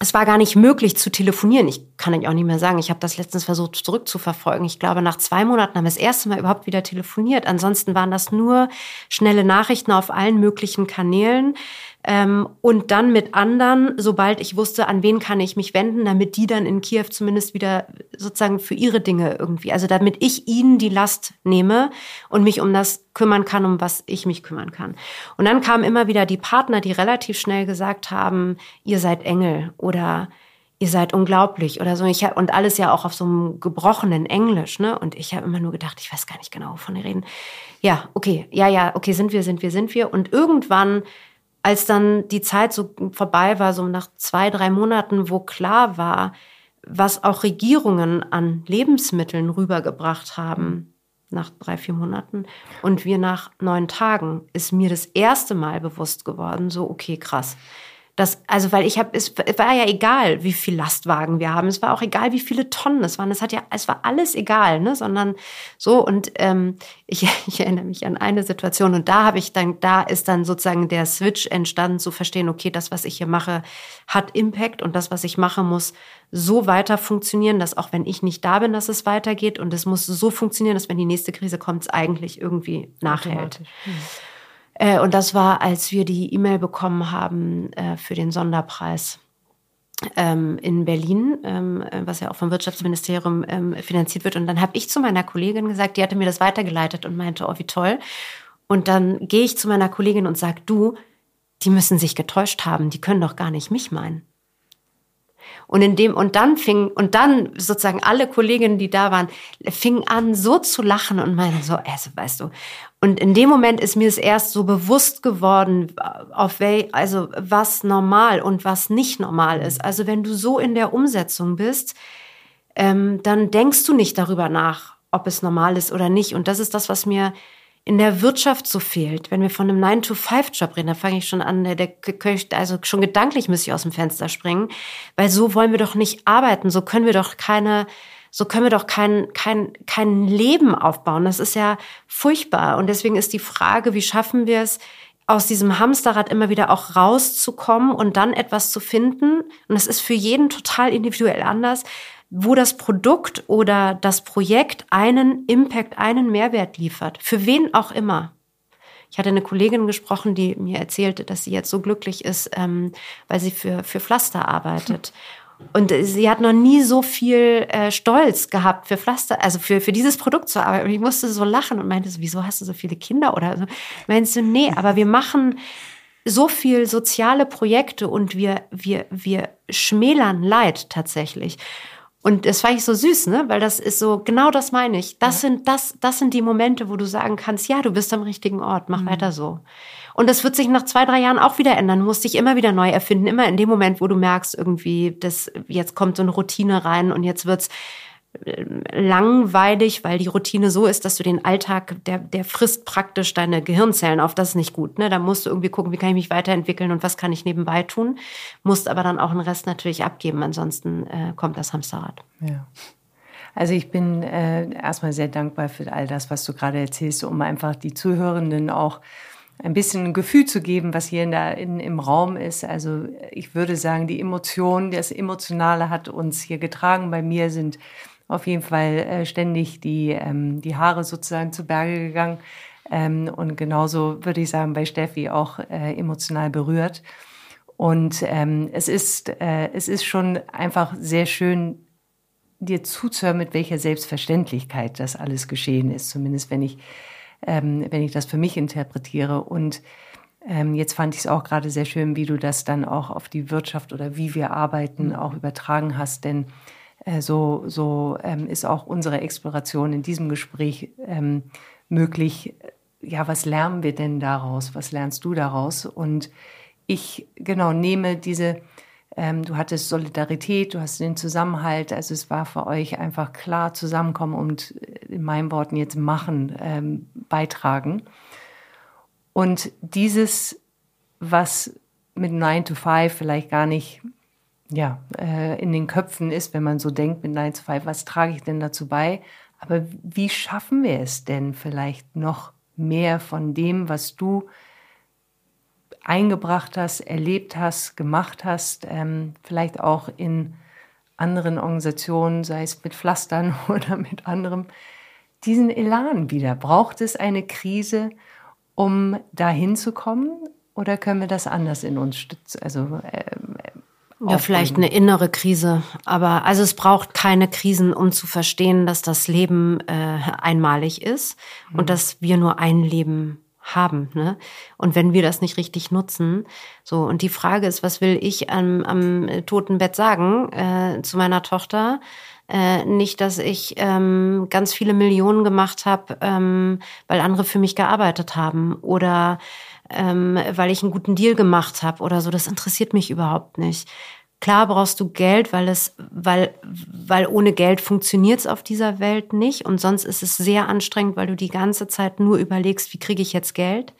[SPEAKER 1] es war gar nicht möglich zu telefonieren. Ich kann euch auch nicht mehr sagen. Ich habe das letztens versucht zurückzuverfolgen. Ich glaube, nach zwei Monaten haben wir das erste Mal überhaupt wieder telefoniert. Ansonsten waren das nur schnelle Nachrichten auf allen möglichen Kanälen. Ähm, und dann mit anderen, sobald ich wusste, an wen kann ich mich wenden, damit die dann in Kiew zumindest wieder sozusagen für ihre Dinge irgendwie, also damit ich ihnen die Last nehme und mich um das kümmern kann, um was ich mich kümmern kann. Und dann kamen immer wieder die Partner, die relativ schnell gesagt haben, ihr seid Engel oder ihr seid unglaublich oder so. Ich hab, und alles ja auch auf so einem gebrochenen Englisch, ne? Und ich habe immer nur gedacht, ich weiß gar nicht genau, wovon ihr reden. Ja, okay, ja, ja, okay, sind wir, sind wir, sind wir. Und irgendwann, als dann die Zeit so vorbei war, so nach zwei, drei Monaten, wo klar war, was auch Regierungen an Lebensmitteln rübergebracht haben, nach drei, vier Monaten und wir nach neun Tagen, ist mir das erste Mal bewusst geworden, so, okay, krass das, also weil ich habe, es war ja egal, wie viel Lastwagen wir haben. Es war auch egal, wie viele Tonnen es waren. Es hat ja, es war alles egal, ne? Sondern so und ähm, ich, ich erinnere mich an eine Situation und da habe ich dann, da ist dann sozusagen der Switch entstanden, zu verstehen, okay, das, was ich hier mache, hat Impact und das, was ich mache, muss so weiter funktionieren, dass auch wenn ich nicht da bin, dass es weitergeht und es muss so funktionieren, dass wenn die nächste Krise kommt, es eigentlich irgendwie nachhält. Hm. Äh, und das war, als wir die E-Mail bekommen haben äh, für den Sonderpreis ähm, in Berlin, ähm, was ja auch vom Wirtschaftsministerium ähm, finanziert wird. Und dann habe ich zu meiner Kollegin gesagt, die hatte mir das weitergeleitet und meinte, oh, wie toll. Und dann gehe ich zu meiner Kollegin und sage, du, die müssen sich getäuscht haben, die können doch gar nicht mich meinen. Und in dem, und dann fing, und dann sozusagen alle Kolleginnen, die da waren, fingen an so zu lachen und meinen so, also weißt du. Und in dem Moment ist mir es erst so bewusst geworden, auf wel, also was normal und was nicht normal ist. Also wenn du so in der Umsetzung bist, ähm, dann denkst du nicht darüber nach, ob es normal ist oder nicht. Und das ist das, was mir in der Wirtschaft so fehlt. Wenn wir von einem 9-to-5-Job reden, da fange ich schon an, der, der, also schon gedanklich müsste ich aus dem Fenster springen, weil so wollen wir doch nicht arbeiten, so können wir doch keine, so können wir doch kein, kein, kein Leben aufbauen. Das ist ja furchtbar. Und deswegen ist die Frage, wie schaffen wir es, aus diesem Hamsterrad immer wieder auch rauszukommen und dann etwas zu finden. Und das ist für jeden total individuell anders, wo das Produkt oder das Projekt einen Impact, einen Mehrwert liefert. Für wen auch immer. Ich hatte eine Kollegin gesprochen, die mir erzählte, dass sie jetzt so glücklich ist, ähm, weil sie für, für Pflaster arbeitet. Und sie hat noch nie so viel äh, Stolz gehabt für Pflaster, also für, für dieses Produkt zu arbeiten. Und ich musste so lachen und meinte so, wieso hast du so viele Kinder oder so? Meinst du, nee, aber wir machen so viel soziale Projekte und wir, wir, wir schmälern Leid tatsächlich. Und das fand ich so süß, ne? Weil das ist so, genau das meine ich. Das ja. sind, das, das sind die Momente, wo du sagen kannst, ja, du bist am richtigen Ort, mach mhm. weiter so. Und das wird sich nach zwei, drei Jahren auch wieder ändern. Du musst dich immer wieder neu erfinden. Immer in dem Moment, wo du merkst, irgendwie, das, jetzt kommt so eine Routine rein und jetzt wird's langweilig, weil die Routine so ist, dass du den Alltag, der, der frisst praktisch deine Gehirnzellen auf. Das ist nicht gut. Ne? Da musst du irgendwie gucken, wie kann ich mich weiterentwickeln und was kann ich nebenbei tun. Musst aber dann auch den Rest natürlich abgeben, ansonsten äh, kommt das Hamsterrad.
[SPEAKER 2] Ja. Also ich bin äh, erstmal sehr dankbar für all das, was du gerade erzählst, um einfach die Zuhörenden auch ein bisschen ein Gefühl zu geben, was hier in der, in, im Raum ist. Also ich würde sagen, die Emotion, das Emotionale hat uns hier getragen. Bei mir sind auf jeden Fall äh, ständig die, ähm, die Haare sozusagen zu Berge gegangen. Ähm, und genauso würde ich sagen, bei Steffi auch äh, emotional berührt. Und ähm, es, ist, äh, es ist schon einfach sehr schön, dir zuzuhören, mit welcher Selbstverständlichkeit das alles geschehen ist, zumindest wenn ich, ähm, wenn ich das für mich interpretiere. Und ähm, jetzt fand ich es auch gerade sehr schön, wie du das dann auch auf die Wirtschaft oder wie wir arbeiten auch übertragen hast, denn äh, so, so ähm, ist auch unsere Exploration in diesem Gespräch ähm, möglich. Ja, was lernen wir denn daraus? Was lernst du daraus? Und ich genau nehme diese, ähm, du hattest Solidarität, du hast den Zusammenhalt, also es war für euch einfach klar zusammenkommen und äh, in meinen Worten jetzt machen, ähm, beitragen. Und dieses, was mit 9 to 5 vielleicht gar nicht ja, äh, in den Köpfen ist, wenn man so denkt mit 9 to 5, was trage ich denn dazu bei? Aber wie schaffen wir es denn vielleicht noch mehr von dem, was du eingebracht hast, erlebt hast, gemacht hast, ähm, vielleicht auch in anderen Organisationen, sei es mit Pflastern oder mit anderem, diesen Elan wieder? Braucht es eine Krise, um dahin zu kommen? Oder können wir das anders in uns stützen? Also äh,
[SPEAKER 1] ja, vielleicht eine innere Krise. Aber also es braucht keine Krisen, um zu verstehen, dass das Leben äh, einmalig ist mhm. und dass wir nur ein Leben haben. Ne? Und wenn wir das nicht richtig nutzen, so, und die Frage ist, was will ich am, am toten Bett sagen äh, zu meiner Tochter? Äh, nicht, dass ich ähm, ganz viele Millionen gemacht habe, ähm, weil andere für mich gearbeitet haben oder ähm, weil ich einen guten Deal gemacht habe oder so. Das interessiert mich überhaupt nicht. Klar brauchst du Geld, weil es, weil, weil ohne Geld funktioniert es auf dieser Welt nicht. Und sonst ist es sehr anstrengend, weil du die ganze Zeit nur überlegst, wie kriege ich jetzt Geld.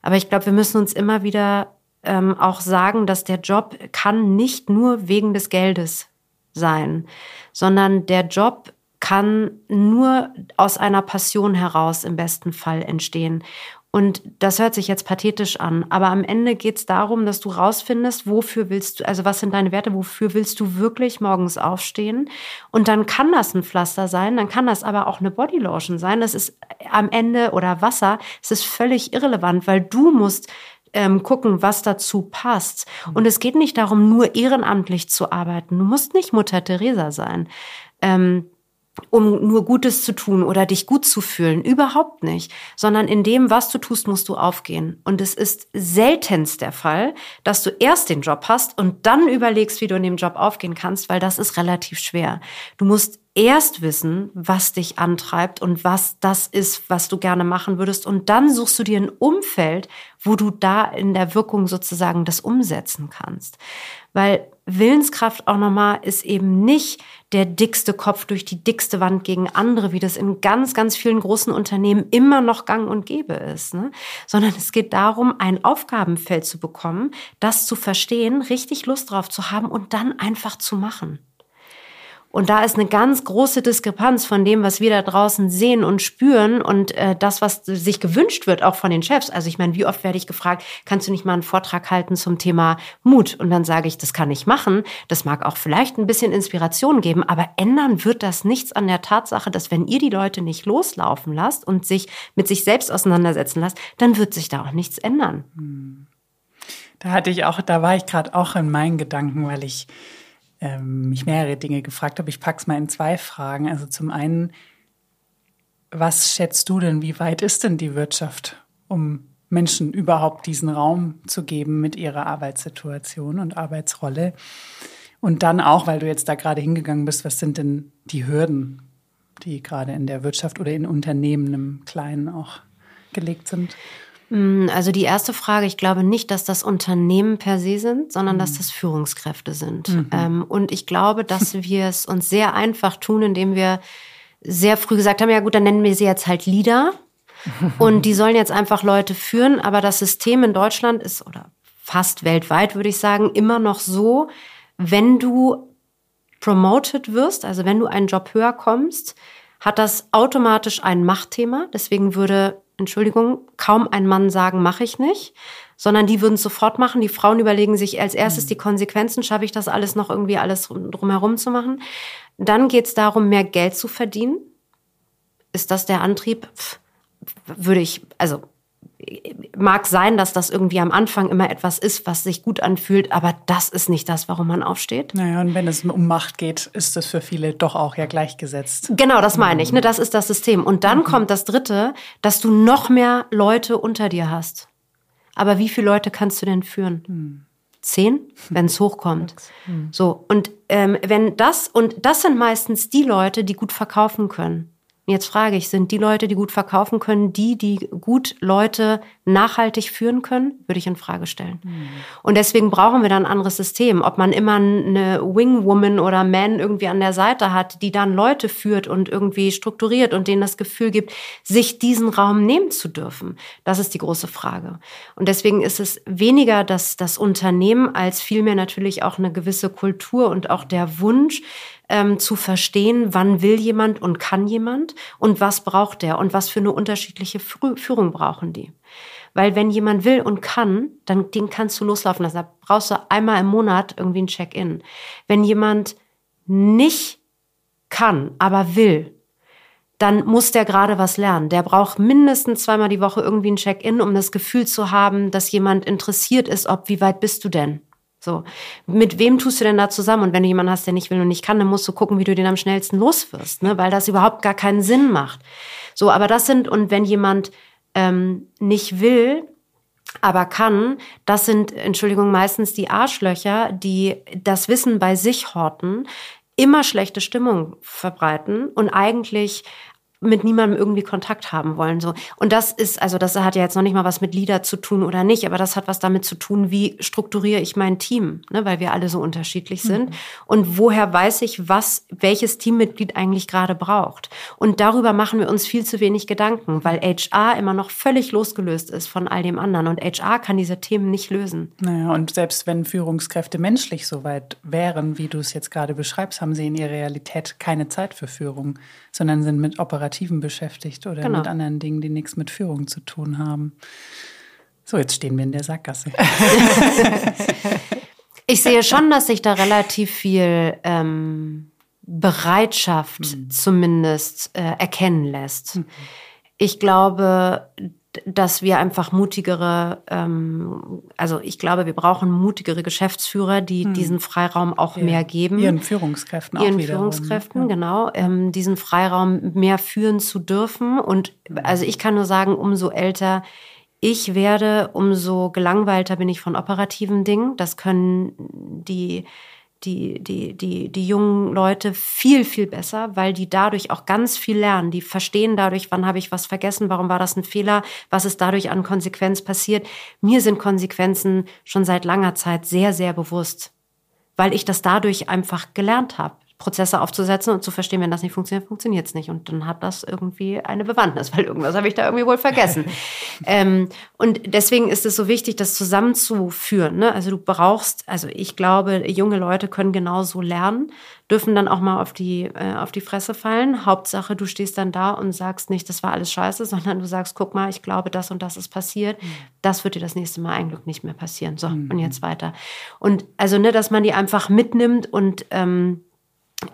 [SPEAKER 1] Aber ich glaube, wir müssen uns immer wieder ähm, auch sagen, dass der Job kann nicht nur wegen des Geldes sein, sondern der Job kann nur aus einer Passion heraus im besten Fall entstehen. Und das hört sich jetzt pathetisch an, aber am Ende geht es darum, dass du rausfindest, wofür willst du, also was sind deine Werte, wofür willst du wirklich morgens aufstehen? Und dann kann das ein Pflaster sein, dann kann das aber auch eine Bodylotion sein. Das ist am Ende oder Wasser, es ist völlig irrelevant, weil du musst ähm, gucken, was dazu passt. Und es geht nicht darum, nur ehrenamtlich zu arbeiten. Du musst nicht Mutter Teresa sein. Ähm, um nur Gutes zu tun oder dich gut zu fühlen. Überhaupt nicht. Sondern in dem, was du tust, musst du aufgehen. Und es ist seltenst der Fall, dass du erst den Job hast und dann überlegst, wie du in dem Job aufgehen kannst, weil das ist relativ schwer. Du musst erst wissen, was dich antreibt und was das ist, was du gerne machen würdest. Und dann suchst du dir ein Umfeld, wo du da in der Wirkung sozusagen das umsetzen kannst. Weil Willenskraft auch nochmal ist eben nicht der dickste Kopf durch die dickste Wand gegen andere, wie das in ganz, ganz vielen großen Unternehmen immer noch gang und gäbe ist, ne? sondern es geht darum, ein Aufgabenfeld zu bekommen, das zu verstehen, richtig Lust drauf zu haben und dann einfach zu machen. Und da ist eine ganz große Diskrepanz von dem, was wir da draußen sehen und spüren und äh, das, was sich gewünscht wird, auch von den Chefs. Also ich meine, wie oft werde ich gefragt, kannst du nicht mal einen Vortrag halten zum Thema Mut? Und dann sage ich, das kann ich machen. Das mag auch vielleicht ein bisschen Inspiration geben, aber ändern wird das nichts an der Tatsache, dass wenn ihr die Leute nicht loslaufen lasst und sich mit sich selbst auseinandersetzen lasst, dann wird sich da auch nichts ändern. Hm.
[SPEAKER 3] Da hatte ich auch, da war ich gerade auch in meinen Gedanken, weil ich ähm, mich mehrere Dinge gefragt habe. Ich pack's mal in zwei Fragen. Also zum einen, was schätzt du denn, wie weit ist denn die Wirtschaft, um Menschen überhaupt diesen Raum zu geben mit ihrer Arbeitssituation und Arbeitsrolle? Und dann auch, weil du jetzt da gerade hingegangen bist, was sind denn die Hürden, die gerade in der Wirtschaft oder in Unternehmen im Kleinen auch gelegt sind?
[SPEAKER 1] Mm, also die erste Frage, ich glaube nicht, dass das Unternehmen per se sind, sondern mhm. dass das Führungskräfte sind. Mhm. Ähm, und ich glaube, dass wir es uns sehr einfach tun, indem wir sehr früh gesagt haben, ja gut, dann nennen wir sie jetzt halt Leader. Und die sollen jetzt einfach Leute führen. Aber das System in Deutschland ist, oder fast weltweit würde ich sagen, immer noch so, wenn du promoted wirst, also wenn du einen Job höher kommst, hat das automatisch ein Machtthema. Deswegen würde Entschuldigung, kaum ein Mann sagen, mache ich nicht, sondern die würden es sofort machen. Die Frauen überlegen sich als erstes die Konsequenzen, schaffe ich das alles noch irgendwie alles drumherum zu machen. Dann geht es darum, mehr Geld zu verdienen. Ist das der Antrieb? Pff, würde ich, also mag sein, dass das irgendwie am Anfang immer etwas ist, was sich gut anfühlt, aber das ist nicht das, warum man aufsteht.
[SPEAKER 3] Naja, und wenn es um Macht geht, ist das für viele doch auch ja gleichgesetzt.
[SPEAKER 1] Genau, das meine ich. Ne? Das ist das System. Und dann mhm. kommt das Dritte, dass du noch mehr Leute unter dir hast. Aber wie viele Leute kannst du denn führen? Mhm. Zehn, wenn es hochkommt. Mhm. So, und ähm, wenn das, und das sind meistens die Leute, die gut verkaufen können. Jetzt frage ich, sind die Leute, die gut verkaufen können, die, die gut Leute nachhaltig führen können? Würde ich in Frage stellen. Mhm. Und deswegen brauchen wir dann ein anderes System. Ob man immer eine Wingwoman oder Man irgendwie an der Seite hat, die dann Leute führt und irgendwie strukturiert und denen das Gefühl gibt, sich diesen Raum nehmen zu dürfen. Das ist die große Frage. Und deswegen ist es weniger das, das Unternehmen als vielmehr natürlich auch eine gewisse Kultur und auch der Wunsch, ähm, zu verstehen, wann will jemand und kann jemand und was braucht der und was für eine unterschiedliche Führung brauchen die. Weil wenn jemand will und kann, dann den kannst du loslaufen lassen. Da brauchst du einmal im Monat irgendwie ein Check-in. Wenn jemand nicht kann, aber will, dann muss der gerade was lernen. Der braucht mindestens zweimal die Woche irgendwie ein Check-in, um das Gefühl zu haben, dass jemand interessiert ist, ob wie weit bist du denn? So, mit wem tust du denn da zusammen? Und wenn du jemanden hast, der nicht will und nicht kann, dann musst du gucken, wie du den am schnellsten loswirst, ne? weil das überhaupt gar keinen Sinn macht. So, aber das sind, und wenn jemand ähm, nicht will, aber kann, das sind, Entschuldigung, meistens die Arschlöcher, die das Wissen bei sich horten, immer schlechte Stimmung verbreiten und eigentlich mit niemandem irgendwie Kontakt haben wollen. So. Und das ist, also das hat ja jetzt noch nicht mal was mit Leader zu tun oder nicht, aber das hat was damit zu tun, wie strukturiere ich mein Team, ne, weil wir alle so unterschiedlich sind. Mhm. Und woher weiß ich, was welches Teammitglied eigentlich gerade braucht. Und darüber machen wir uns viel zu wenig Gedanken, weil HR immer noch völlig losgelöst ist von all dem anderen. Und HR kann diese Themen nicht lösen.
[SPEAKER 3] Naja, und selbst wenn Führungskräfte menschlich so weit wären, wie du es jetzt gerade beschreibst, haben sie in ihrer Realität keine Zeit für Führung, sondern sind mit Operativen beschäftigt oder genau. mit anderen Dingen, die nichts mit Führung zu tun haben. So, jetzt stehen wir in der Sackgasse.
[SPEAKER 1] ich sehe schon, dass sich da relativ viel ähm, Bereitschaft mhm. zumindest äh, erkennen lässt. Mhm. Ich glaube, dass wir einfach mutigere, ähm, also ich glaube, wir brauchen mutigere Geschäftsführer, die hm. diesen Freiraum auch ja. mehr geben.
[SPEAKER 3] Ihren Führungskräften
[SPEAKER 1] auch Ihren Führungskräften, ja. genau, ähm, diesen Freiraum mehr führen zu dürfen. Und also ich kann nur sagen, umso älter ich werde, umso gelangweilter bin ich von operativen Dingen. Das können die die, die, die, die jungen Leute viel, viel besser, weil die dadurch auch ganz viel lernen. Die verstehen dadurch, wann habe ich was vergessen, warum war das ein Fehler, was ist dadurch an Konsequenz passiert. Mir sind Konsequenzen schon seit langer Zeit sehr, sehr bewusst, weil ich das dadurch einfach gelernt habe. Prozesse aufzusetzen und zu verstehen, wenn das nicht funktioniert, funktioniert es nicht. Und dann hat das irgendwie eine Bewandtnis, weil irgendwas habe ich da irgendwie wohl vergessen. ähm, und deswegen ist es so wichtig, das zusammenzuführen. Ne? Also du brauchst, also ich glaube, junge Leute können genauso lernen, dürfen dann auch mal auf die, äh, auf die Fresse fallen. Hauptsache, du stehst dann da und sagst nicht, das war alles scheiße, sondern du sagst, guck mal, ich glaube, das und das ist passiert. Mhm. Das wird dir das nächste Mal ein Glück nicht mehr passieren. So, mhm. und jetzt weiter. Und also, ne, dass man die einfach mitnimmt und ähm,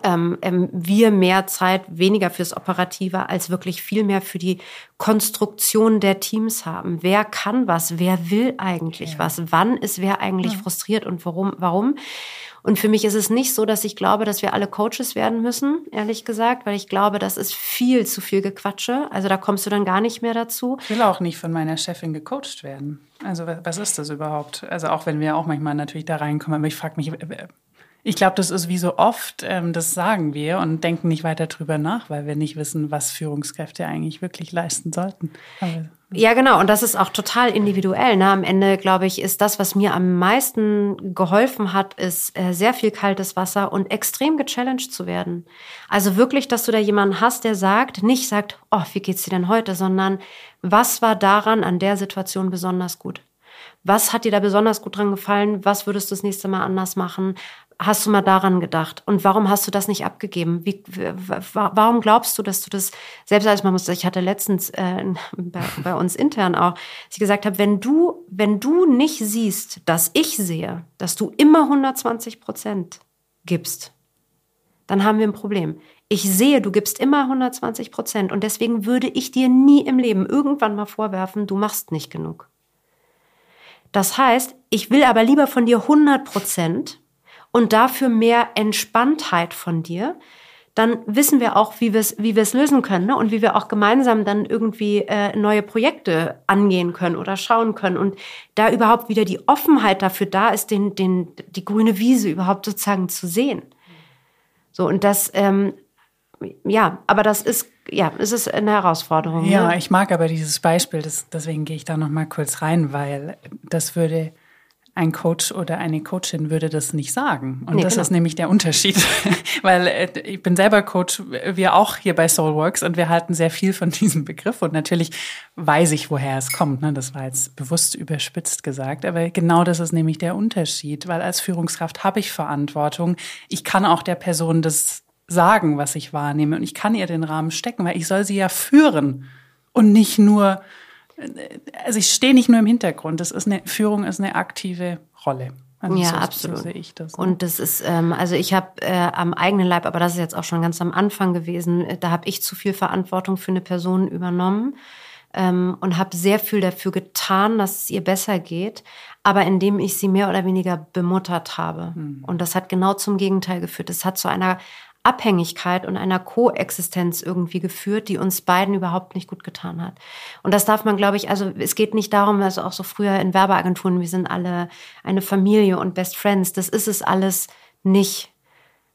[SPEAKER 1] ähm, ähm, wir mehr Zeit weniger fürs Operative als wirklich viel mehr für die Konstruktion der Teams haben. Wer kann was? Wer will eigentlich ja. was? Wann ist wer eigentlich ja. frustriert und warum? Warum? Und für mich ist es nicht so, dass ich glaube, dass wir alle Coaches werden müssen, ehrlich gesagt, weil ich glaube, das ist viel zu viel Gequatsche. Also da kommst du dann gar nicht mehr dazu.
[SPEAKER 3] Ich will auch nicht von meiner Chefin gecoacht werden. Also was ist das überhaupt? Also auch wenn wir auch manchmal natürlich da reinkommen, aber ich frage mich, ich glaube, das ist wie so oft, ähm, das sagen wir und denken nicht weiter drüber nach, weil wir nicht wissen, was Führungskräfte eigentlich wirklich leisten sollten.
[SPEAKER 1] Aber, ja, genau. Und das ist auch total individuell. Ne? Am Ende, glaube ich, ist das, was mir am meisten geholfen hat, ist äh, sehr viel kaltes Wasser und extrem gechallenged zu werden. Also wirklich, dass du da jemanden hast, der sagt, nicht sagt, oh, wie geht's dir denn heute, sondern was war daran an der Situation besonders gut? Was hat dir da besonders gut dran gefallen? Was würdest du das nächste Mal anders machen? Hast du mal daran gedacht? Und warum hast du das nicht abgegeben? Wie, warum glaubst du, dass du das selbst als man muss, ich hatte letztens äh, bei, bei, uns intern auch, dass ich gesagt habe, wenn du, wenn du nicht siehst, dass ich sehe, dass du immer 120 Prozent gibst, dann haben wir ein Problem. Ich sehe, du gibst immer 120 Prozent und deswegen würde ich dir nie im Leben irgendwann mal vorwerfen, du machst nicht genug. Das heißt, ich will aber lieber von dir 100 Prozent und dafür mehr Entspanntheit von dir, dann wissen wir auch, wie wir es wie wir es lösen können ne? und wie wir auch gemeinsam dann irgendwie äh, neue Projekte angehen können oder schauen können und da überhaupt wieder die Offenheit dafür da ist, den, den, die grüne Wiese überhaupt sozusagen zu sehen. So und das, ähm, ja, aber das ist ja, es ist eine Herausforderung.
[SPEAKER 3] Ja, ne? ich mag aber dieses Beispiel, das, deswegen gehe ich da noch mal kurz rein, weil das würde ein Coach oder eine Coachin würde das nicht sagen. Und nee, das genau. ist nämlich der Unterschied. Weil äh, ich bin selber Coach, wir auch hier bei Soulworks und wir halten sehr viel von diesem Begriff. Und natürlich weiß ich, woher es kommt. Ne? Das war jetzt bewusst überspitzt gesagt. Aber genau das ist nämlich der Unterschied. Weil als Führungskraft habe ich Verantwortung. Ich kann auch der Person das sagen, was ich wahrnehme. Und ich kann ihr den Rahmen stecken, weil ich soll sie ja führen und nicht nur also ich stehe nicht nur im Hintergrund. Das ist eine Führung ist eine aktive Rolle.
[SPEAKER 1] Also ja, so, absolut. So sehe ich das. Ne? Und das ist, ähm, also ich habe äh, am eigenen Leib, aber das ist jetzt auch schon ganz am Anfang gewesen, da habe ich zu viel Verantwortung für eine Person übernommen ähm, und habe sehr viel dafür getan, dass es ihr besser geht, aber indem ich sie mehr oder weniger bemuttert habe. Hm. Und das hat genau zum Gegenteil geführt. Es hat zu einer Abhängigkeit und einer Koexistenz irgendwie geführt, die uns beiden überhaupt nicht gut getan hat. Und das darf man, glaube ich, also es geht nicht darum, also auch so früher in Werbeagenturen, wir sind alle eine Familie und Best Friends. Das ist es alles nicht.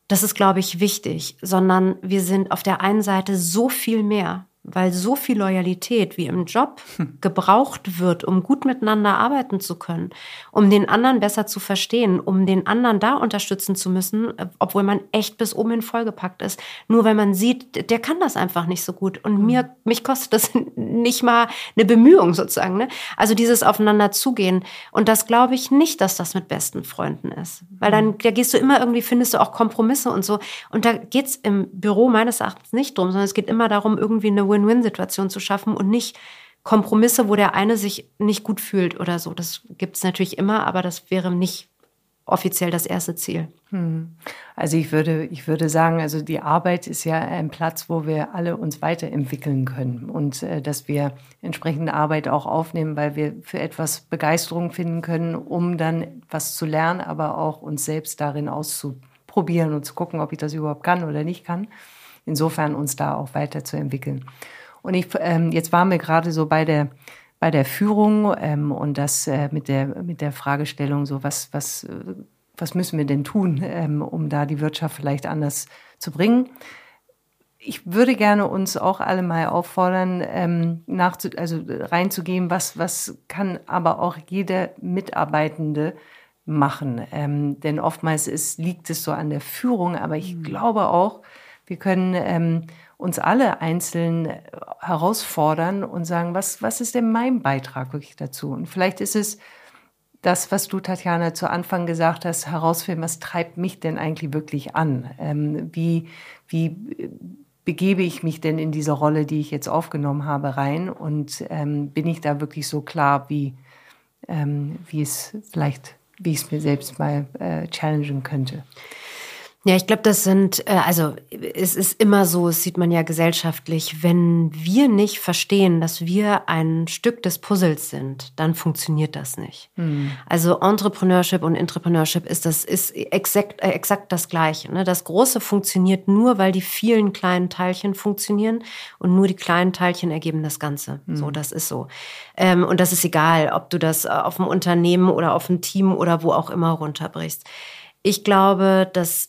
[SPEAKER 1] Das ist, glaube ich, wichtig, sondern wir sind auf der einen Seite so viel mehr weil so viel Loyalität wie im Job hm. gebraucht wird, um gut miteinander arbeiten zu können, um den anderen besser zu verstehen, um den anderen da unterstützen zu müssen, obwohl man echt bis oben hin vollgepackt ist. Nur weil man sieht, der kann das einfach nicht so gut. Und mir, hm. mich kostet das nicht mal eine Bemühung sozusagen. Ne? Also dieses Aufeinander zugehen. Und das glaube ich nicht, dass das mit besten Freunden ist. Weil dann, hm. da gehst du immer irgendwie, findest du auch Kompromisse und so. Und da geht's im Büro meines Erachtens nicht drum, sondern es geht immer darum, irgendwie eine Win-Win-Situation zu schaffen und nicht Kompromisse, wo der eine sich nicht gut fühlt oder so. Das gibt es natürlich immer, aber das wäre nicht offiziell das erste Ziel. Hm.
[SPEAKER 2] Also ich würde, ich würde sagen, also die Arbeit ist ja ein Platz, wo wir alle uns weiterentwickeln können und äh, dass wir entsprechende Arbeit auch aufnehmen, weil wir für etwas Begeisterung finden können, um dann was zu lernen, aber auch uns selbst darin auszuprobieren und zu gucken, ob ich das überhaupt kann oder nicht kann insofern uns da auch weiterzuentwickeln. Und ich, ähm, jetzt waren wir gerade so bei der, bei der Führung ähm, und das äh, mit, der, mit der Fragestellung, so was, was, äh, was müssen wir denn tun, ähm, um da die Wirtschaft vielleicht anders zu bringen. Ich würde gerne uns auch alle mal auffordern, ähm, nachzu also reinzugehen, was, was kann aber auch jeder Mitarbeitende machen. Ähm, denn oftmals ist, liegt es so an der Führung, aber ich mhm. glaube auch, wir können ähm, uns alle einzeln äh, herausfordern und sagen, was, was ist denn mein Beitrag wirklich dazu? Und vielleicht ist es das, was du, Tatjana, zu Anfang gesagt hast, herausfinden, was treibt mich denn eigentlich wirklich an? Ähm, wie, wie begebe ich mich denn in diese Rolle, die ich jetzt aufgenommen habe, rein? Und ähm, bin ich da wirklich so klar, wie, ähm, wie es vielleicht, wie ich es mir selbst mal äh, challengen könnte?
[SPEAKER 1] Ja, ich glaube, das sind, äh, also es ist immer so, es sieht man ja gesellschaftlich, wenn wir nicht verstehen, dass wir ein Stück des Puzzles sind, dann funktioniert das nicht. Mhm. Also Entrepreneurship und Entrepreneurship ist das ist exakt, äh, exakt das Gleiche. Ne? Das Große funktioniert nur, weil die vielen kleinen Teilchen funktionieren und nur die kleinen Teilchen ergeben das Ganze. Mhm. So, das ist so. Ähm, und das ist egal, ob du das auf ein Unternehmen oder auf ein Team oder wo auch immer runterbrichst. Ich glaube, dass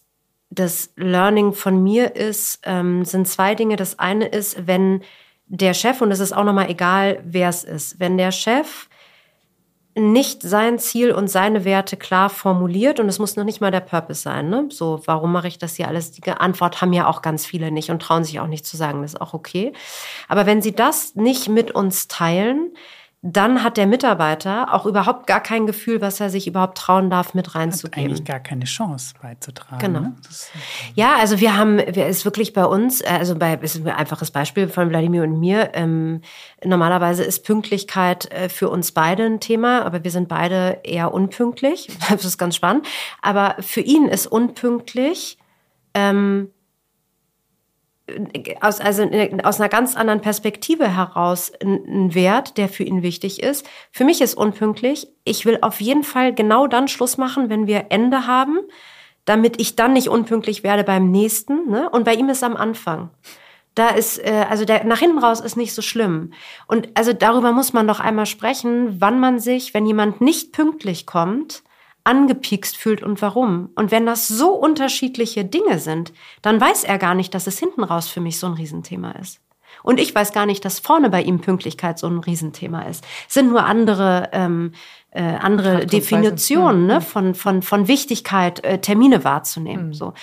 [SPEAKER 1] das Learning von mir ist, ähm, sind zwei Dinge. Das eine ist, wenn der Chef, und es ist auch nochmal egal, wer es ist, wenn der Chef nicht sein Ziel und seine Werte klar formuliert und es muss noch nicht mal der Purpose sein. Ne? So, warum mache ich das hier alles? Die Antwort haben ja auch ganz viele nicht und trauen sich auch nicht zu sagen, das ist auch okay. Aber wenn sie das nicht mit uns teilen, dann hat der Mitarbeiter auch überhaupt gar kein Gefühl, was er sich überhaupt trauen darf, mit reinzugeben.
[SPEAKER 3] Hat eigentlich gar keine Chance beizutragen.
[SPEAKER 1] Genau. Ne? Ja, also wir haben, wir ist wirklich bei uns, also bei, ist ein einfaches Beispiel von Wladimir und mir. Ähm, normalerweise ist Pünktlichkeit äh, für uns beide ein Thema, aber wir sind beide eher unpünktlich. Das ist ganz spannend. Aber für ihn ist unpünktlich ähm, aus, also aus einer ganz anderen Perspektive heraus ein Wert, der für ihn wichtig ist. Für mich ist unpünktlich. Ich will auf jeden Fall genau dann Schluss machen, wenn wir Ende haben, damit ich dann nicht unpünktlich werde beim nächsten. Ne? Und bei ihm ist am Anfang. Da ist, äh, also der, nach hinten raus ist nicht so schlimm. Und also darüber muss man doch einmal sprechen, wann man sich, wenn jemand nicht pünktlich kommt, angepikst fühlt und warum. Und wenn das so unterschiedliche Dinge sind, dann weiß er gar nicht, dass es hinten raus für mich so ein Riesenthema ist. Und ich weiß gar nicht, dass vorne bei ihm Pünktlichkeit so ein Riesenthema ist. Es sind nur andere, ähm, äh, andere Definitionen ne, von, von, von Wichtigkeit, äh, Termine wahrzunehmen. Mhm. So.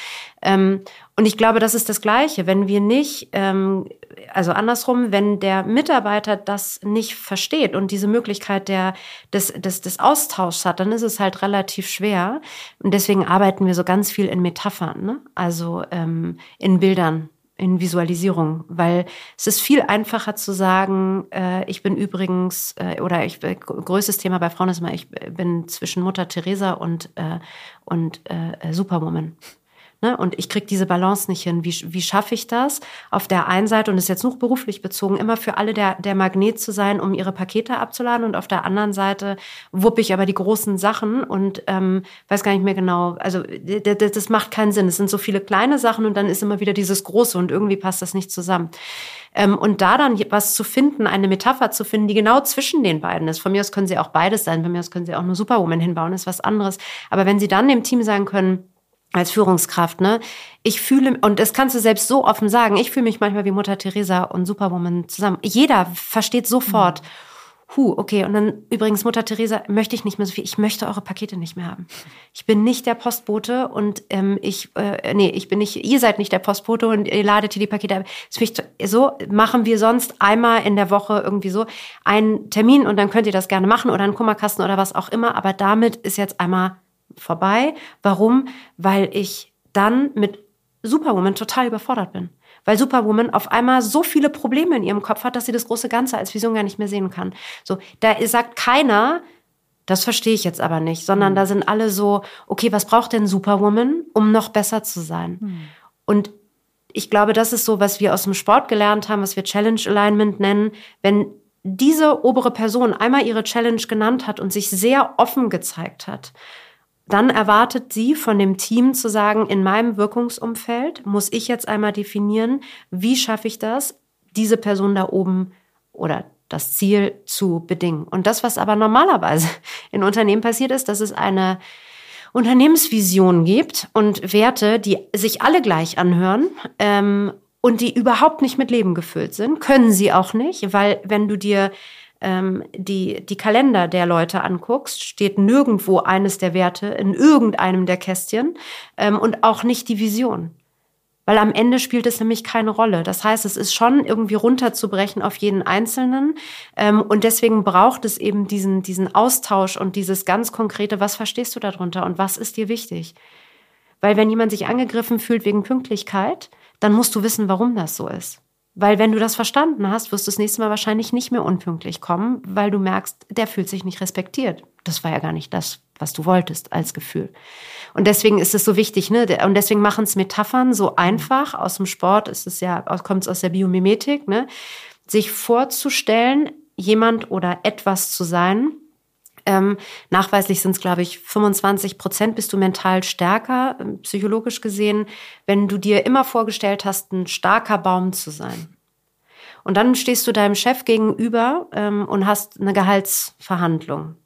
[SPEAKER 1] Ähm, und ich glaube, das ist das Gleiche. Wenn wir nicht, ähm, also andersrum, wenn der Mitarbeiter das nicht versteht und diese Möglichkeit der, des, des, des Austauschs hat, dann ist es halt relativ schwer. Und deswegen arbeiten wir so ganz viel in Metaphern, ne? also ähm, in Bildern in Visualisierung, weil es ist viel einfacher zu sagen, äh, ich bin übrigens, äh, oder ich äh, größtes Thema bei Frauen ist immer, ich bin zwischen Mutter Teresa und, äh, und äh, Superwoman. Ne? Und ich kriege diese Balance nicht hin. Wie, wie schaffe ich das? Auf der einen Seite, und das ist jetzt nur beruflich bezogen, immer für alle der, der Magnet zu sein, um ihre Pakete abzuladen. Und auf der anderen Seite wuppe ich aber die großen Sachen und ähm, weiß gar nicht mehr genau. Also das, das macht keinen Sinn. Es sind so viele kleine Sachen und dann ist immer wieder dieses Große und irgendwie passt das nicht zusammen. Ähm, und da dann was zu finden, eine Metapher zu finden, die genau zwischen den beiden ist. Von mir aus können sie auch beides sein. Von mir aus können sie auch nur Superwoman hinbauen, ist was anderes. Aber wenn sie dann dem Team sagen können, als Führungskraft, ne? Ich fühle, und das kannst du selbst so offen sagen, ich fühle mich manchmal wie Mutter Teresa und Superwoman zusammen. Jeder versteht sofort, mhm. hu, okay, und dann übrigens Mutter Teresa möchte ich nicht mehr so viel, ich möchte eure Pakete nicht mehr haben. Ich bin nicht der Postbote und ähm, ich, äh, nee, ich bin nicht, ihr seid nicht der Postbote und ihr ladet hier die Pakete. So machen wir sonst einmal in der Woche irgendwie so einen Termin und dann könnt ihr das gerne machen oder einen Kummerkasten oder was auch immer, aber damit ist jetzt einmal vorbei. Warum? Weil ich dann mit Superwoman total überfordert bin. Weil Superwoman auf einmal so viele Probleme in ihrem Kopf hat, dass sie das große Ganze als Vision gar nicht mehr sehen kann. So, da sagt keiner, das verstehe ich jetzt aber nicht, sondern mhm. da sind alle so, okay, was braucht denn Superwoman, um noch besser zu sein? Mhm. Und ich glaube, das ist so, was wir aus dem Sport gelernt haben, was wir Challenge Alignment nennen. Wenn diese obere Person einmal ihre Challenge genannt hat und sich sehr offen gezeigt hat, dann erwartet sie von dem Team zu sagen, in meinem Wirkungsumfeld muss ich jetzt einmal definieren, wie schaffe ich das, diese Person da oben oder das Ziel zu bedingen. Und das, was aber normalerweise in Unternehmen passiert ist, dass es eine Unternehmensvision gibt und Werte, die sich alle gleich anhören ähm, und die überhaupt nicht mit Leben gefüllt sind, können sie auch nicht, weil wenn du dir ähm, die, die Kalender der Leute anguckst, steht nirgendwo eines der Werte in irgendeinem der Kästchen ähm, und auch nicht die Vision. Weil am Ende spielt es nämlich keine Rolle. Das heißt, es ist schon irgendwie runterzubrechen auf jeden Einzelnen. Ähm, und deswegen braucht es eben diesen, diesen Austausch und dieses ganz konkrete, was verstehst du darunter und was ist dir wichtig? Weil wenn jemand sich angegriffen fühlt wegen Pünktlichkeit, dann musst du wissen, warum das so ist. Weil wenn du das verstanden hast, wirst du das nächste Mal wahrscheinlich nicht mehr unpünktlich kommen, weil du merkst, der fühlt sich nicht respektiert. Das war ja gar nicht das, was du wolltest als Gefühl. Und deswegen ist es so wichtig, ne? Und deswegen machen es Metaphern so einfach. Aus dem Sport ist es ja, kommt es aus der Biomimetik, ne? Sich vorzustellen, jemand oder etwas zu sein, ähm, nachweislich sind es, glaube ich, 25 Prozent bist du mental stärker, ähm, psychologisch gesehen, wenn du dir immer vorgestellt hast, ein starker Baum zu sein. Und dann stehst du deinem Chef gegenüber ähm, und hast eine Gehaltsverhandlung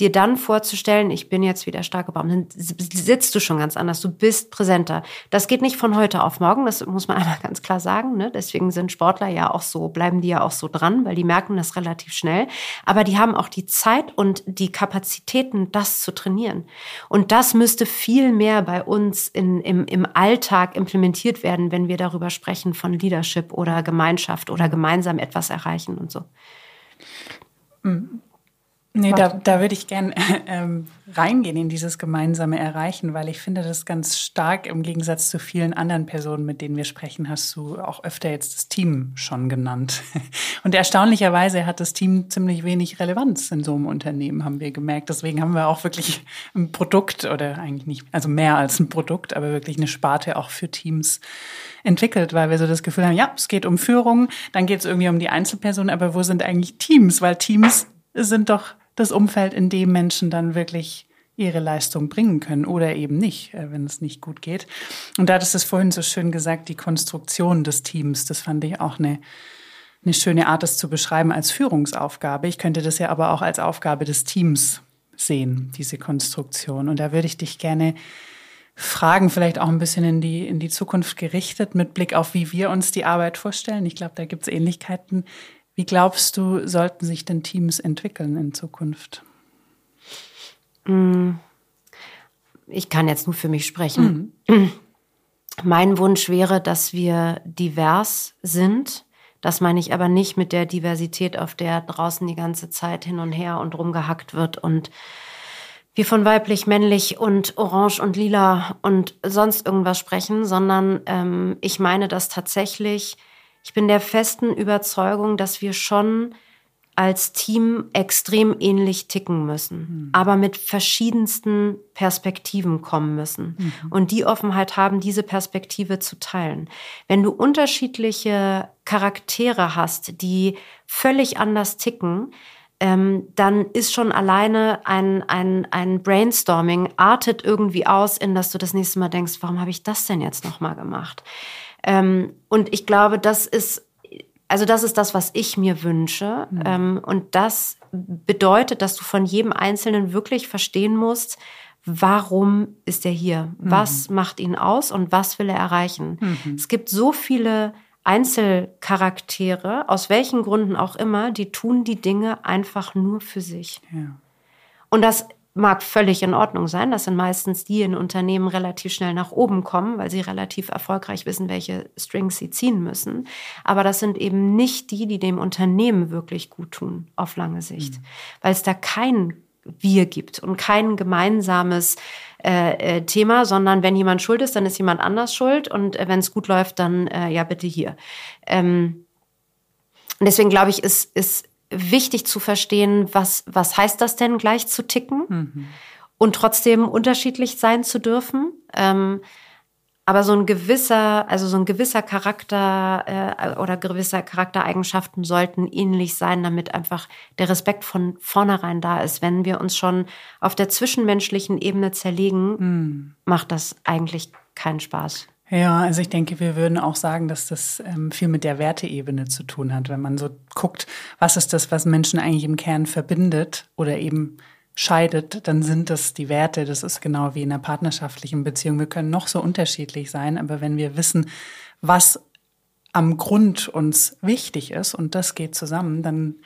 [SPEAKER 1] dir dann vorzustellen, ich bin jetzt wieder starke Baum, dann sitzt du schon ganz anders, du bist präsenter. Das geht nicht von heute auf morgen, das muss man einmal ganz klar sagen. Ne? Deswegen sind Sportler ja auch so, bleiben die ja auch so dran, weil die merken das relativ schnell. Aber die haben auch die Zeit und die Kapazitäten, das zu trainieren. Und das müsste viel mehr bei uns in, im, im Alltag implementiert werden, wenn wir darüber sprechen von Leadership oder Gemeinschaft oder gemeinsam etwas erreichen und so.
[SPEAKER 3] Mhm. Nee, da, da würde ich gern ähm, reingehen in dieses gemeinsame Erreichen, weil ich finde das ganz stark im Gegensatz zu vielen anderen Personen, mit denen wir sprechen, hast du auch öfter jetzt das Team schon genannt. Und erstaunlicherweise hat das Team ziemlich wenig Relevanz in so einem Unternehmen, haben wir gemerkt. Deswegen haben wir auch wirklich ein Produkt oder eigentlich nicht, also mehr als ein Produkt, aber wirklich eine Sparte auch für Teams entwickelt, weil wir so das Gefühl haben, ja, es geht um Führung, dann geht es irgendwie um die Einzelperson, aber wo sind eigentlich Teams? Weil Teams sind doch das Umfeld, in dem Menschen dann wirklich ihre Leistung bringen können oder eben nicht, äh, wenn es nicht gut geht. Und da hattest du es vorhin so schön gesagt, die Konstruktion des Teams, das fand ich auch eine, eine schöne Art, das zu beschreiben als Führungsaufgabe. Ich könnte das ja aber auch als Aufgabe des Teams sehen, diese Konstruktion. Und da würde ich dich gerne fragen, vielleicht auch ein bisschen in die, in die Zukunft gerichtet, mit Blick auf, wie wir uns die Arbeit vorstellen. Ich glaube, da gibt es Ähnlichkeiten. Wie glaubst du, sollten sich denn Teams entwickeln in Zukunft?
[SPEAKER 1] Mm. Ich kann jetzt nur für mich sprechen. Mhm. Mein Wunsch wäre, dass wir divers sind. Das meine ich aber nicht mit der Diversität, auf der draußen die ganze Zeit hin und her und rumgehackt wird und wir von weiblich, männlich und orange und lila und sonst irgendwas sprechen, sondern ähm, ich meine, dass tatsächlich ich bin der festen Überzeugung, dass wir schon als Team extrem ähnlich ticken müssen, mhm. aber mit verschiedensten Perspektiven kommen müssen mhm. und die Offenheit haben, diese Perspektive zu teilen. Wenn du unterschiedliche Charaktere hast, die völlig anders ticken, ähm, dann ist schon alleine ein, ein, ein Brainstorming artet irgendwie aus, in dass du das nächste Mal denkst, warum habe ich das denn jetzt nochmal gemacht? Ähm, und ich glaube, das ist also das ist das, was ich mir wünsche. Mhm. Ähm, und das bedeutet, dass du von jedem Einzelnen wirklich verstehen musst, warum ist er hier? Mhm. Was macht ihn aus und was will er erreichen? Mhm. Es gibt so viele Einzelcharaktere, aus welchen Gründen auch immer, die tun die Dinge einfach nur für sich. Ja. Und das mag völlig in Ordnung sein. Das sind meistens die in Unternehmen relativ schnell nach oben kommen, weil sie relativ erfolgreich wissen, welche Strings sie ziehen müssen. Aber das sind eben nicht die, die dem Unternehmen wirklich gut tun auf lange Sicht, mhm. weil es da kein Wir gibt und kein gemeinsames äh, äh, Thema, sondern wenn jemand schuld ist, dann ist jemand anders schuld und äh, wenn es gut läuft, dann äh, ja bitte hier. Ähm, und deswegen glaube ich, ist, ist wichtig zu verstehen, was, was heißt das denn, gleich zu ticken mhm. und trotzdem unterschiedlich sein zu dürfen. Ähm, aber so ein gewisser, also so ein gewisser Charakter äh, oder gewisse Charaktereigenschaften sollten ähnlich sein, damit einfach der Respekt von vornherein da ist. Wenn wir uns schon auf der zwischenmenschlichen Ebene zerlegen, mhm. macht das eigentlich keinen Spaß.
[SPEAKER 3] Ja, also ich denke, wir würden auch sagen, dass das ähm, viel mit der Werteebene zu tun hat, wenn man so guckt, was ist das, was Menschen eigentlich im Kern verbindet oder eben scheidet, dann sind das die Werte. Das ist genau wie in einer partnerschaftlichen Beziehung. Wir können noch so unterschiedlich sein, aber wenn wir wissen, was am Grund uns wichtig ist und das geht zusammen, dann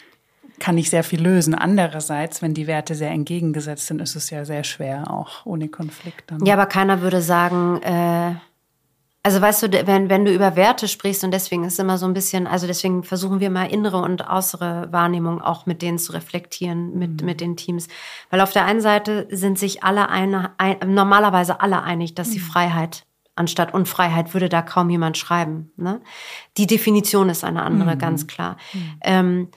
[SPEAKER 3] kann ich sehr viel lösen. Andererseits, wenn die Werte sehr entgegengesetzt sind, ist es ja sehr schwer, auch ohne Konflikt. Dann.
[SPEAKER 1] Ja, aber keiner würde sagen, äh also weißt du, wenn, wenn du über Werte sprichst und deswegen ist immer so ein bisschen, also deswegen versuchen wir mal innere und äußere Wahrnehmung auch mit denen zu reflektieren, mit, mhm. mit den Teams. Weil auf der einen Seite sind sich alle eine, ein, normalerweise alle einig, dass die mhm. Freiheit anstatt Unfreiheit würde da kaum jemand schreiben. Ne? Die Definition ist eine andere, mhm. ganz klar. Mhm. Ähm,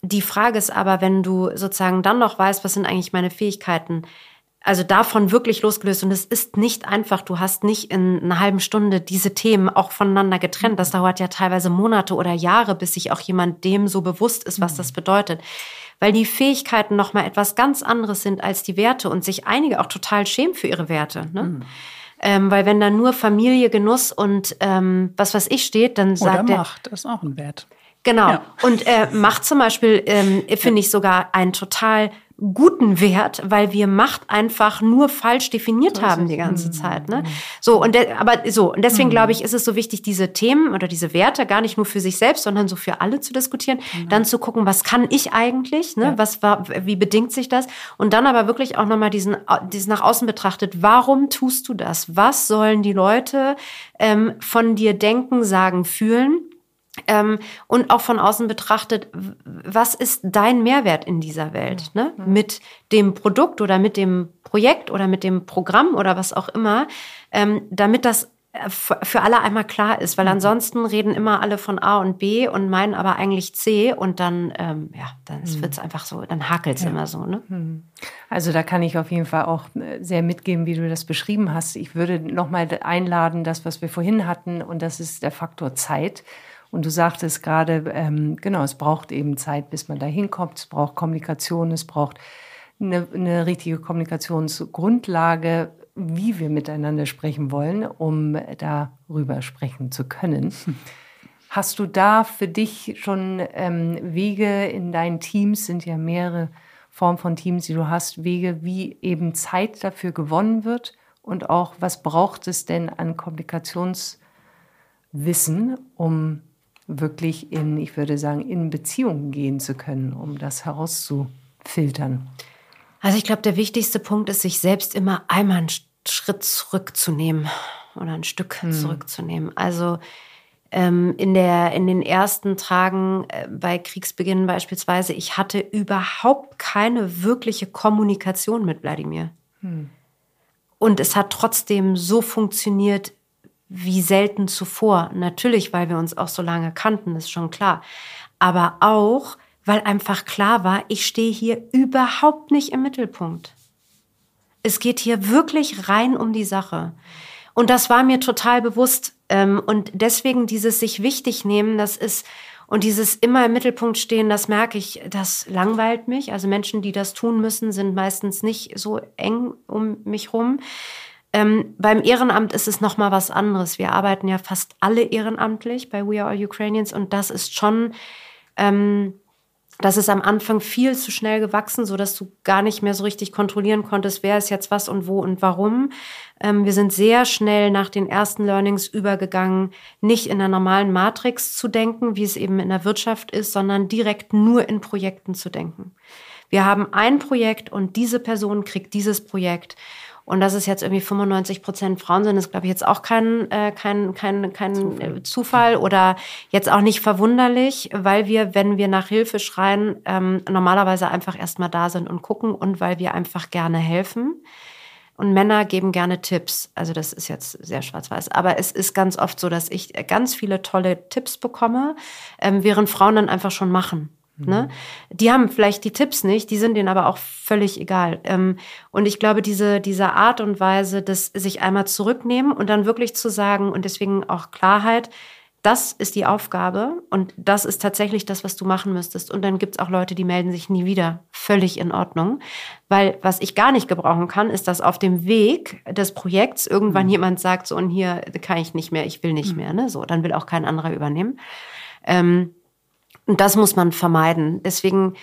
[SPEAKER 1] die Frage ist aber, wenn du sozusagen dann noch weißt, was sind eigentlich meine Fähigkeiten, also davon wirklich losgelöst. Und es ist nicht einfach. Du hast nicht in einer halben Stunde diese Themen auch voneinander getrennt. Das dauert ja teilweise Monate oder Jahre, bis sich auch jemand dem so bewusst ist, was das bedeutet. Weil die Fähigkeiten nochmal etwas ganz anderes sind als die Werte und sich einige auch total schämen für ihre Werte. Ne? Mhm. Ähm, weil wenn da nur Familie, Genuss und ähm, was weiß ich steht, dann sagt
[SPEAKER 3] Oder Macht ist auch ein Wert.
[SPEAKER 1] Genau. Ja. Und äh, Macht zum Beispiel ähm, finde ich sogar ein total guten Wert, weil wir Macht einfach nur falsch definiert so haben die ganze mhm. Zeit. Ne? So und aber so und deswegen mhm. glaube ich, ist es so wichtig, diese Themen oder diese Werte gar nicht nur für sich selbst, sondern so für alle zu diskutieren, mhm. dann zu gucken, was kann ich eigentlich, ne? Ja. was war, wie bedingt sich das und dann aber wirklich auch nochmal diesen, diesen nach außen betrachtet, warum tust du das? Was sollen die Leute ähm, von dir denken, sagen, fühlen? Ähm, und auch von außen betrachtet, was ist dein Mehrwert in dieser Welt? Ne? Mit dem Produkt oder mit dem Projekt oder mit dem Programm oder was auch immer, ähm, damit das äh, für alle einmal klar ist, weil mhm. ansonsten reden immer alle von A und B und meinen aber eigentlich C und dann, ähm, ja, dann mhm. wird es einfach so, dann hakelt es ja. immer so. Ne? Mhm.
[SPEAKER 2] Also da kann ich auf jeden Fall auch äh, sehr mitgeben, wie du das beschrieben hast. Ich würde nochmal einladen, das, was wir vorhin hatten, und das ist der Faktor Zeit. Und du sagtest gerade, ähm, genau, es braucht eben Zeit, bis man da hinkommt. Es braucht Kommunikation, es braucht eine, eine richtige Kommunikationsgrundlage, wie wir miteinander sprechen wollen, um darüber sprechen zu können. Hast du da für dich schon ähm, Wege in deinen Teams, sind ja mehrere Formen von Teams, die du hast, Wege, wie eben Zeit dafür gewonnen wird und auch, was braucht es denn an Kommunikationswissen, um wirklich in, ich würde sagen, in Beziehungen gehen zu können, um das herauszufiltern?
[SPEAKER 1] Also ich glaube, der wichtigste Punkt ist, sich selbst immer einmal einen Schritt zurückzunehmen oder ein Stück hm. zurückzunehmen. Also ähm, in, der, in den ersten Tagen äh, bei Kriegsbeginn beispielsweise, ich hatte überhaupt keine wirkliche Kommunikation mit Wladimir. Hm. Und es hat trotzdem so funktioniert, wie selten zuvor. Natürlich, weil wir uns auch so lange kannten, ist schon klar. Aber auch, weil einfach klar war, ich stehe hier überhaupt nicht im Mittelpunkt. Es geht hier wirklich rein um die Sache. Und das war mir total bewusst. Ähm, und deswegen dieses sich wichtig nehmen, das ist, und dieses immer im Mittelpunkt stehen, das merke ich, das langweilt mich. Also Menschen, die das tun müssen, sind meistens nicht so eng um mich rum. Ähm, beim Ehrenamt ist es nochmal was anderes. Wir arbeiten ja fast alle ehrenamtlich bei We Are All Ukrainians und das ist schon, ähm, das ist am Anfang viel zu schnell gewachsen, so dass du gar nicht mehr so richtig kontrollieren konntest, wer ist jetzt was und wo und warum. Ähm, wir sind sehr schnell nach den ersten Learnings übergegangen, nicht in der normalen Matrix zu denken, wie es eben in der Wirtschaft ist, sondern direkt nur in Projekten zu denken. Wir haben ein Projekt und diese Person kriegt dieses Projekt. Und dass es jetzt irgendwie 95 Prozent Frauen sind, ist, glaube ich, jetzt auch kein, äh, kein, kein, kein Zufall. Zufall oder jetzt auch nicht verwunderlich, weil wir, wenn wir nach Hilfe schreien, ähm, normalerweise einfach erstmal da sind und gucken und weil wir einfach gerne helfen. Und Männer geben gerne Tipps. Also das ist jetzt sehr schwarz-weiß. Aber es ist ganz oft so, dass ich ganz viele tolle Tipps bekomme, ähm, während Frauen dann einfach schon machen. Ne? Die haben vielleicht die Tipps nicht, die sind denen aber auch völlig egal. Ähm, und ich glaube, diese, diese Art und Weise, das sich einmal zurücknehmen und dann wirklich zu sagen und deswegen auch Klarheit, das ist die Aufgabe und das ist tatsächlich das, was du machen müsstest. Und dann gibt's auch Leute, die melden sich nie wieder. Völlig in Ordnung. Weil was ich gar nicht gebrauchen kann, ist, dass auf dem Weg des Projekts irgendwann mhm. jemand sagt, so und hier kann ich nicht mehr, ich will nicht mhm. mehr. Ne? So, dann will auch kein anderer übernehmen. Ähm, und das muss man vermeiden. Deswegen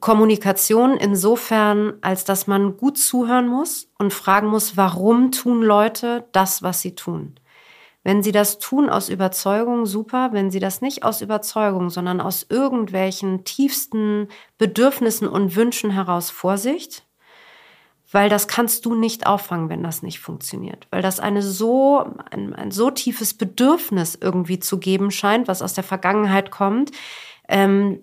[SPEAKER 1] Kommunikation insofern, als dass man gut zuhören muss und fragen muss, warum tun Leute das, was sie tun. Wenn sie das tun aus Überzeugung, super. Wenn sie das nicht aus Überzeugung, sondern aus irgendwelchen tiefsten Bedürfnissen und Wünschen heraus Vorsicht, weil das kannst du nicht auffangen, wenn das nicht funktioniert, weil das eine so ein, ein so tiefes Bedürfnis irgendwie zu geben scheint, was aus der Vergangenheit kommt. Ähm,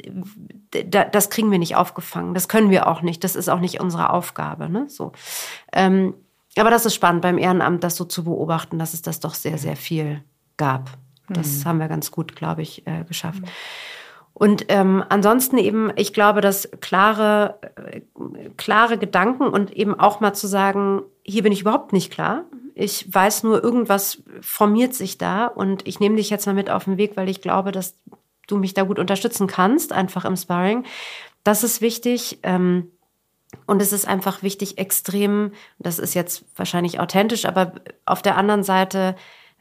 [SPEAKER 1] da, das kriegen wir nicht aufgefangen. Das können wir auch nicht. Das ist auch nicht unsere Aufgabe. Ne? So. Ähm, aber das ist spannend beim Ehrenamt, das so zu beobachten, dass es das doch sehr, sehr viel gab. Das mhm. haben wir ganz gut, glaube ich, äh, geschafft. Mhm. Und ähm, ansonsten eben, ich glaube, dass klare, äh, klare Gedanken und eben auch mal zu sagen, hier bin ich überhaupt nicht klar. Ich weiß nur, irgendwas formiert sich da und ich nehme dich jetzt mal mit auf den Weg, weil ich glaube, dass du mich da gut unterstützen kannst, einfach im Sparring. Das ist wichtig. Ähm, und es ist einfach wichtig, extrem, das ist jetzt wahrscheinlich authentisch, aber auf der anderen Seite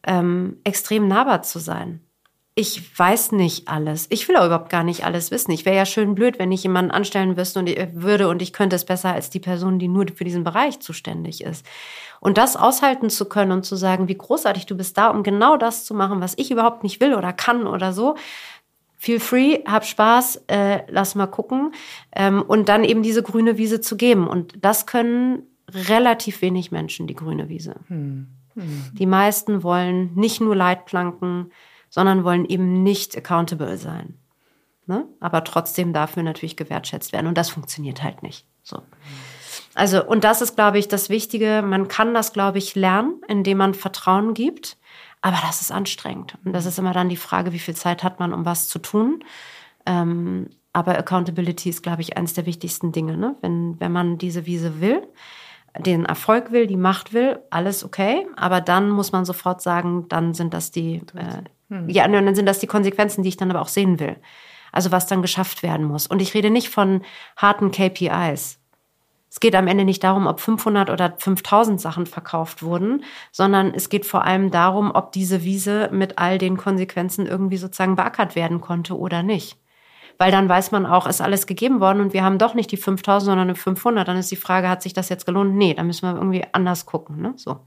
[SPEAKER 1] ähm, extrem nahbar zu sein ich weiß nicht alles. Ich will auch überhaupt gar nicht alles wissen. Ich wäre ja schön blöd, wenn ich jemanden anstellen ich, würde und ich könnte es besser als die Person, die nur für diesen Bereich zuständig ist. Und das aushalten zu können und zu sagen, wie großartig du bist da, um genau das zu machen, was ich überhaupt nicht will oder kann oder so. Feel free, hab Spaß, äh, lass mal gucken. Ähm, und dann eben diese grüne Wiese zu geben. Und das können relativ wenig Menschen, die grüne Wiese. Hm. Hm. Die meisten wollen nicht nur Leitplanken, sondern wollen eben nicht accountable sein. Ne? Aber trotzdem dafür natürlich gewertschätzt werden. Und das funktioniert halt nicht. So. Also, und das ist, glaube ich, das Wichtige. Man kann das, glaube ich, lernen, indem man Vertrauen gibt. Aber das ist anstrengend. Und das ist immer dann die Frage, wie viel Zeit hat man, um was zu tun. Ähm, aber Accountability ist, glaube ich, eines der wichtigsten Dinge. Ne? Wenn, wenn man diese Wiese will, den Erfolg will, die Macht will, alles okay. Aber dann muss man sofort sagen, dann sind das die, äh, hm. Ja, und dann sind das die Konsequenzen, die ich dann aber auch sehen will. Also was dann geschafft werden muss. Und ich rede nicht von harten KPIs. Es geht am Ende nicht darum, ob 500 oder 5000 Sachen verkauft wurden, sondern es geht vor allem darum, ob diese Wiese mit all den Konsequenzen irgendwie sozusagen beackert werden konnte oder nicht. Weil dann weiß man auch, ist alles gegeben worden und wir haben doch nicht die 5000, sondern eine 500. Dann ist die Frage, hat sich das jetzt gelohnt? Nee, dann müssen wir irgendwie anders gucken. Ne? So.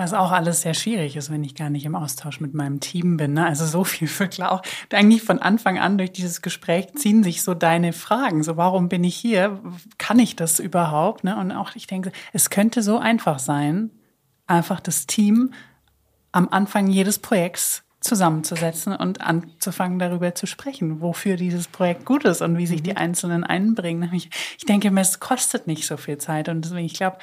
[SPEAKER 3] Was auch alles sehr schwierig ist, wenn ich gar nicht im Austausch mit meinem Team bin. Ne? Also so viel für klar. Eigentlich von Anfang an durch dieses Gespräch ziehen sich so deine Fragen. So, warum bin ich hier? Kann ich das überhaupt? Ne? Und auch ich denke, es könnte so einfach sein, einfach das Team am Anfang jedes Projekts zusammenzusetzen und anzufangen, darüber zu sprechen, wofür dieses Projekt gut ist und wie sich die mhm. Einzelnen einbringen. Ich denke, es kostet nicht so viel Zeit und deswegen, ich glaube,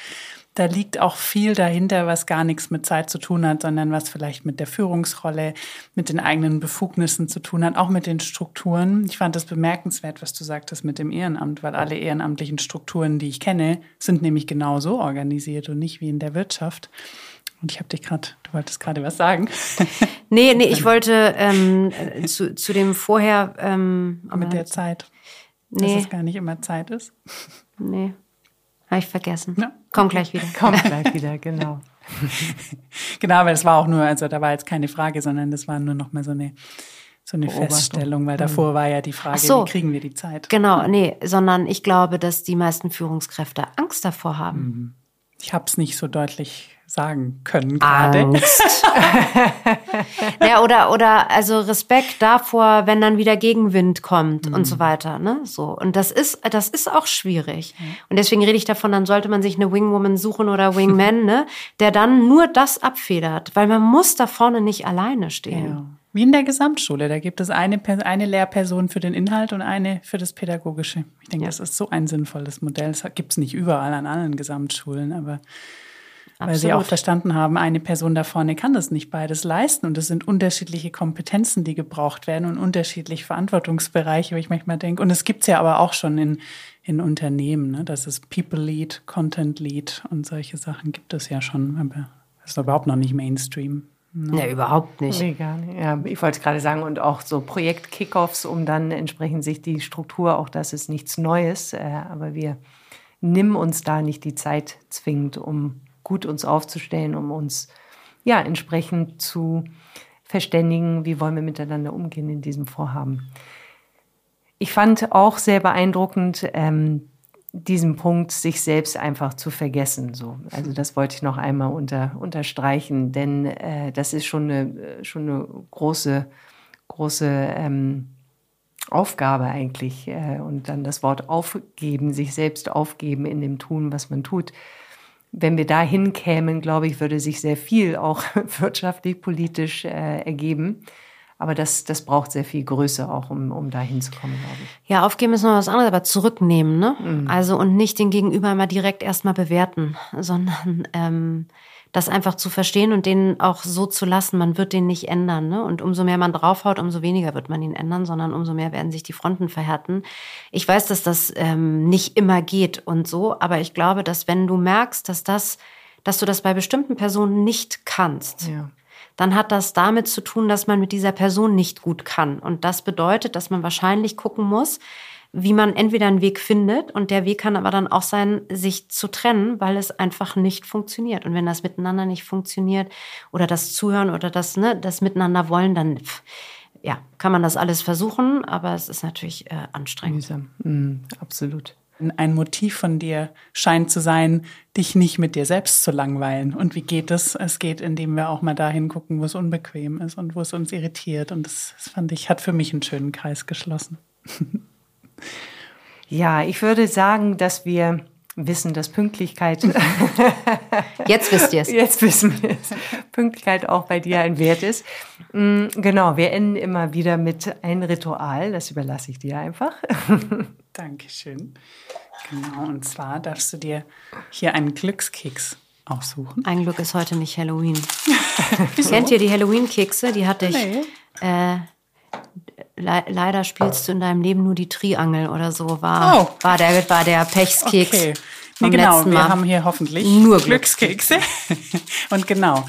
[SPEAKER 3] da liegt auch viel dahinter, was gar nichts mit Zeit zu tun hat, sondern was vielleicht mit der Führungsrolle, mit den eigenen Befugnissen zu tun hat, auch mit den Strukturen. Ich fand das bemerkenswert, was du sagtest mit dem Ehrenamt, weil alle ehrenamtlichen Strukturen, die ich kenne, sind nämlich genau so organisiert und nicht wie in der Wirtschaft. Und ich habe dich gerade, du wolltest gerade was sagen.
[SPEAKER 1] Nee, nee, ich wollte ähm, zu, zu dem vorher. Ähm,
[SPEAKER 3] mit der Zeit. Nee. Dass es gar nicht immer Zeit ist.
[SPEAKER 1] Nee. Habe ich vergessen. Ja. Komm gleich wieder.
[SPEAKER 2] Komm gleich wieder, genau.
[SPEAKER 3] genau, weil es war auch nur, also da war jetzt keine Frage, sondern das war nur noch mal so eine so eine Feststellung, weil davor war ja die Frage, so, wie kriegen wir die Zeit?
[SPEAKER 1] Genau, nee, sondern ich glaube, dass die meisten Führungskräfte Angst davor haben. Mhm.
[SPEAKER 3] Ich habe es nicht so deutlich sagen können gerade.
[SPEAKER 1] Ja, oder, oder also Respekt davor, wenn dann wieder Gegenwind kommt mhm. und so weiter. Ne? So. Und das ist, das ist auch schwierig. Mhm. Und deswegen rede ich davon, dann sollte man sich eine Wingwoman suchen oder Wingman, ne? der dann nur das abfedert, weil man muss da vorne nicht alleine stehen. Ja.
[SPEAKER 3] Wie in der Gesamtschule. Da gibt es eine, eine Lehrperson für den Inhalt und eine für das Pädagogische. Ich denke, ja. das ist so ein sinnvolles Modell. Das gibt es nicht überall an allen Gesamtschulen, aber Absolut. Weil sie auch verstanden haben, eine Person da vorne kann das nicht beides leisten. Und es sind unterschiedliche Kompetenzen, die gebraucht werden und unterschiedliche Verantwortungsbereiche, wo ich manchmal denke. Und es gibt's ja aber auch schon in, in Unternehmen, ne? dass es People Lead, Content Lead und solche Sachen gibt es ja schon. Aber das ist überhaupt noch nicht Mainstream.
[SPEAKER 1] Ne? Ja, überhaupt nicht.
[SPEAKER 2] Nee, gar nicht. Ja, ich wollte gerade sagen, und auch so Projekt-Kickoffs, um dann entsprechend sich die Struktur, auch das ist nichts Neues, äh, aber wir nimm uns da nicht die Zeit zwingend, um gut uns aufzustellen, um uns ja entsprechend zu verständigen, wie wollen wir miteinander umgehen in diesem Vorhaben. Ich fand auch sehr beeindruckend, ähm, diesen Punkt, sich selbst einfach zu vergessen. So. Also das wollte ich noch einmal unter, unterstreichen, denn äh, das ist schon eine, schon eine große, große ähm, Aufgabe eigentlich. Äh, und dann das Wort aufgeben, sich selbst aufgeben in dem Tun, was man tut wenn wir dahin kämen, glaube ich, würde sich sehr viel auch wirtschaftlich, politisch äh, ergeben. Aber das, das braucht sehr viel Größe auch, um, um da hinzukommen, glaube ich.
[SPEAKER 1] Ja, aufgeben ist noch was anderes, aber zurücknehmen, ne? Mhm. Also und nicht den Gegenüber immer direkt erstmal bewerten, sondern ähm, das einfach zu verstehen und den auch so zu lassen. Man wird den nicht ändern. Ne? Und umso mehr man draufhaut, umso weniger wird man ihn ändern, sondern umso mehr werden sich die Fronten verhärten. Ich weiß, dass das ähm, nicht immer geht und so, aber ich glaube, dass wenn du merkst, dass das, dass du das bei bestimmten Personen nicht kannst, ja dann hat das damit zu tun, dass man mit dieser Person nicht gut kann. Und das bedeutet, dass man wahrscheinlich gucken muss, wie man entweder einen Weg findet und der Weg kann aber dann auch sein, sich zu trennen, weil es einfach nicht funktioniert. Und wenn das miteinander nicht funktioniert oder das Zuhören oder das, ne, das Miteinander wollen, dann ja, kann man das alles versuchen, aber es ist natürlich äh, anstrengend.
[SPEAKER 2] Mhm, absolut.
[SPEAKER 3] Ein Motiv von dir scheint zu sein, dich nicht mit dir selbst zu langweilen. Und wie geht es? Es geht, indem wir auch mal dahin gucken, wo es unbequem ist und wo es uns irritiert. Und das, das fand ich, hat für mich einen schönen Kreis geschlossen.
[SPEAKER 2] Ja, ich würde sagen, dass wir wissen, dass Pünktlichkeit.
[SPEAKER 1] Jetzt wisst ihr es.
[SPEAKER 2] Jetzt wissen wir es. Pünktlichkeit auch bei dir ein Wert ist. Mm, genau, wir enden immer wieder mit einem Ritual. Das überlasse ich dir einfach.
[SPEAKER 3] Dankeschön. Genau, und zwar darfst du dir hier einen Glückskeks aussuchen.
[SPEAKER 1] Ein Glück ist heute nicht Halloween. Kennt ihr die Halloween-Kekse? Die hatte ich. Nee. Äh, le leider spielst du in deinem Leben nur die Triangel oder so, war, oh. war, der, war der Pechskeks. Okay.
[SPEAKER 3] Nee, genau, wir haben hier hoffentlich nur Glückskekse. Und genau,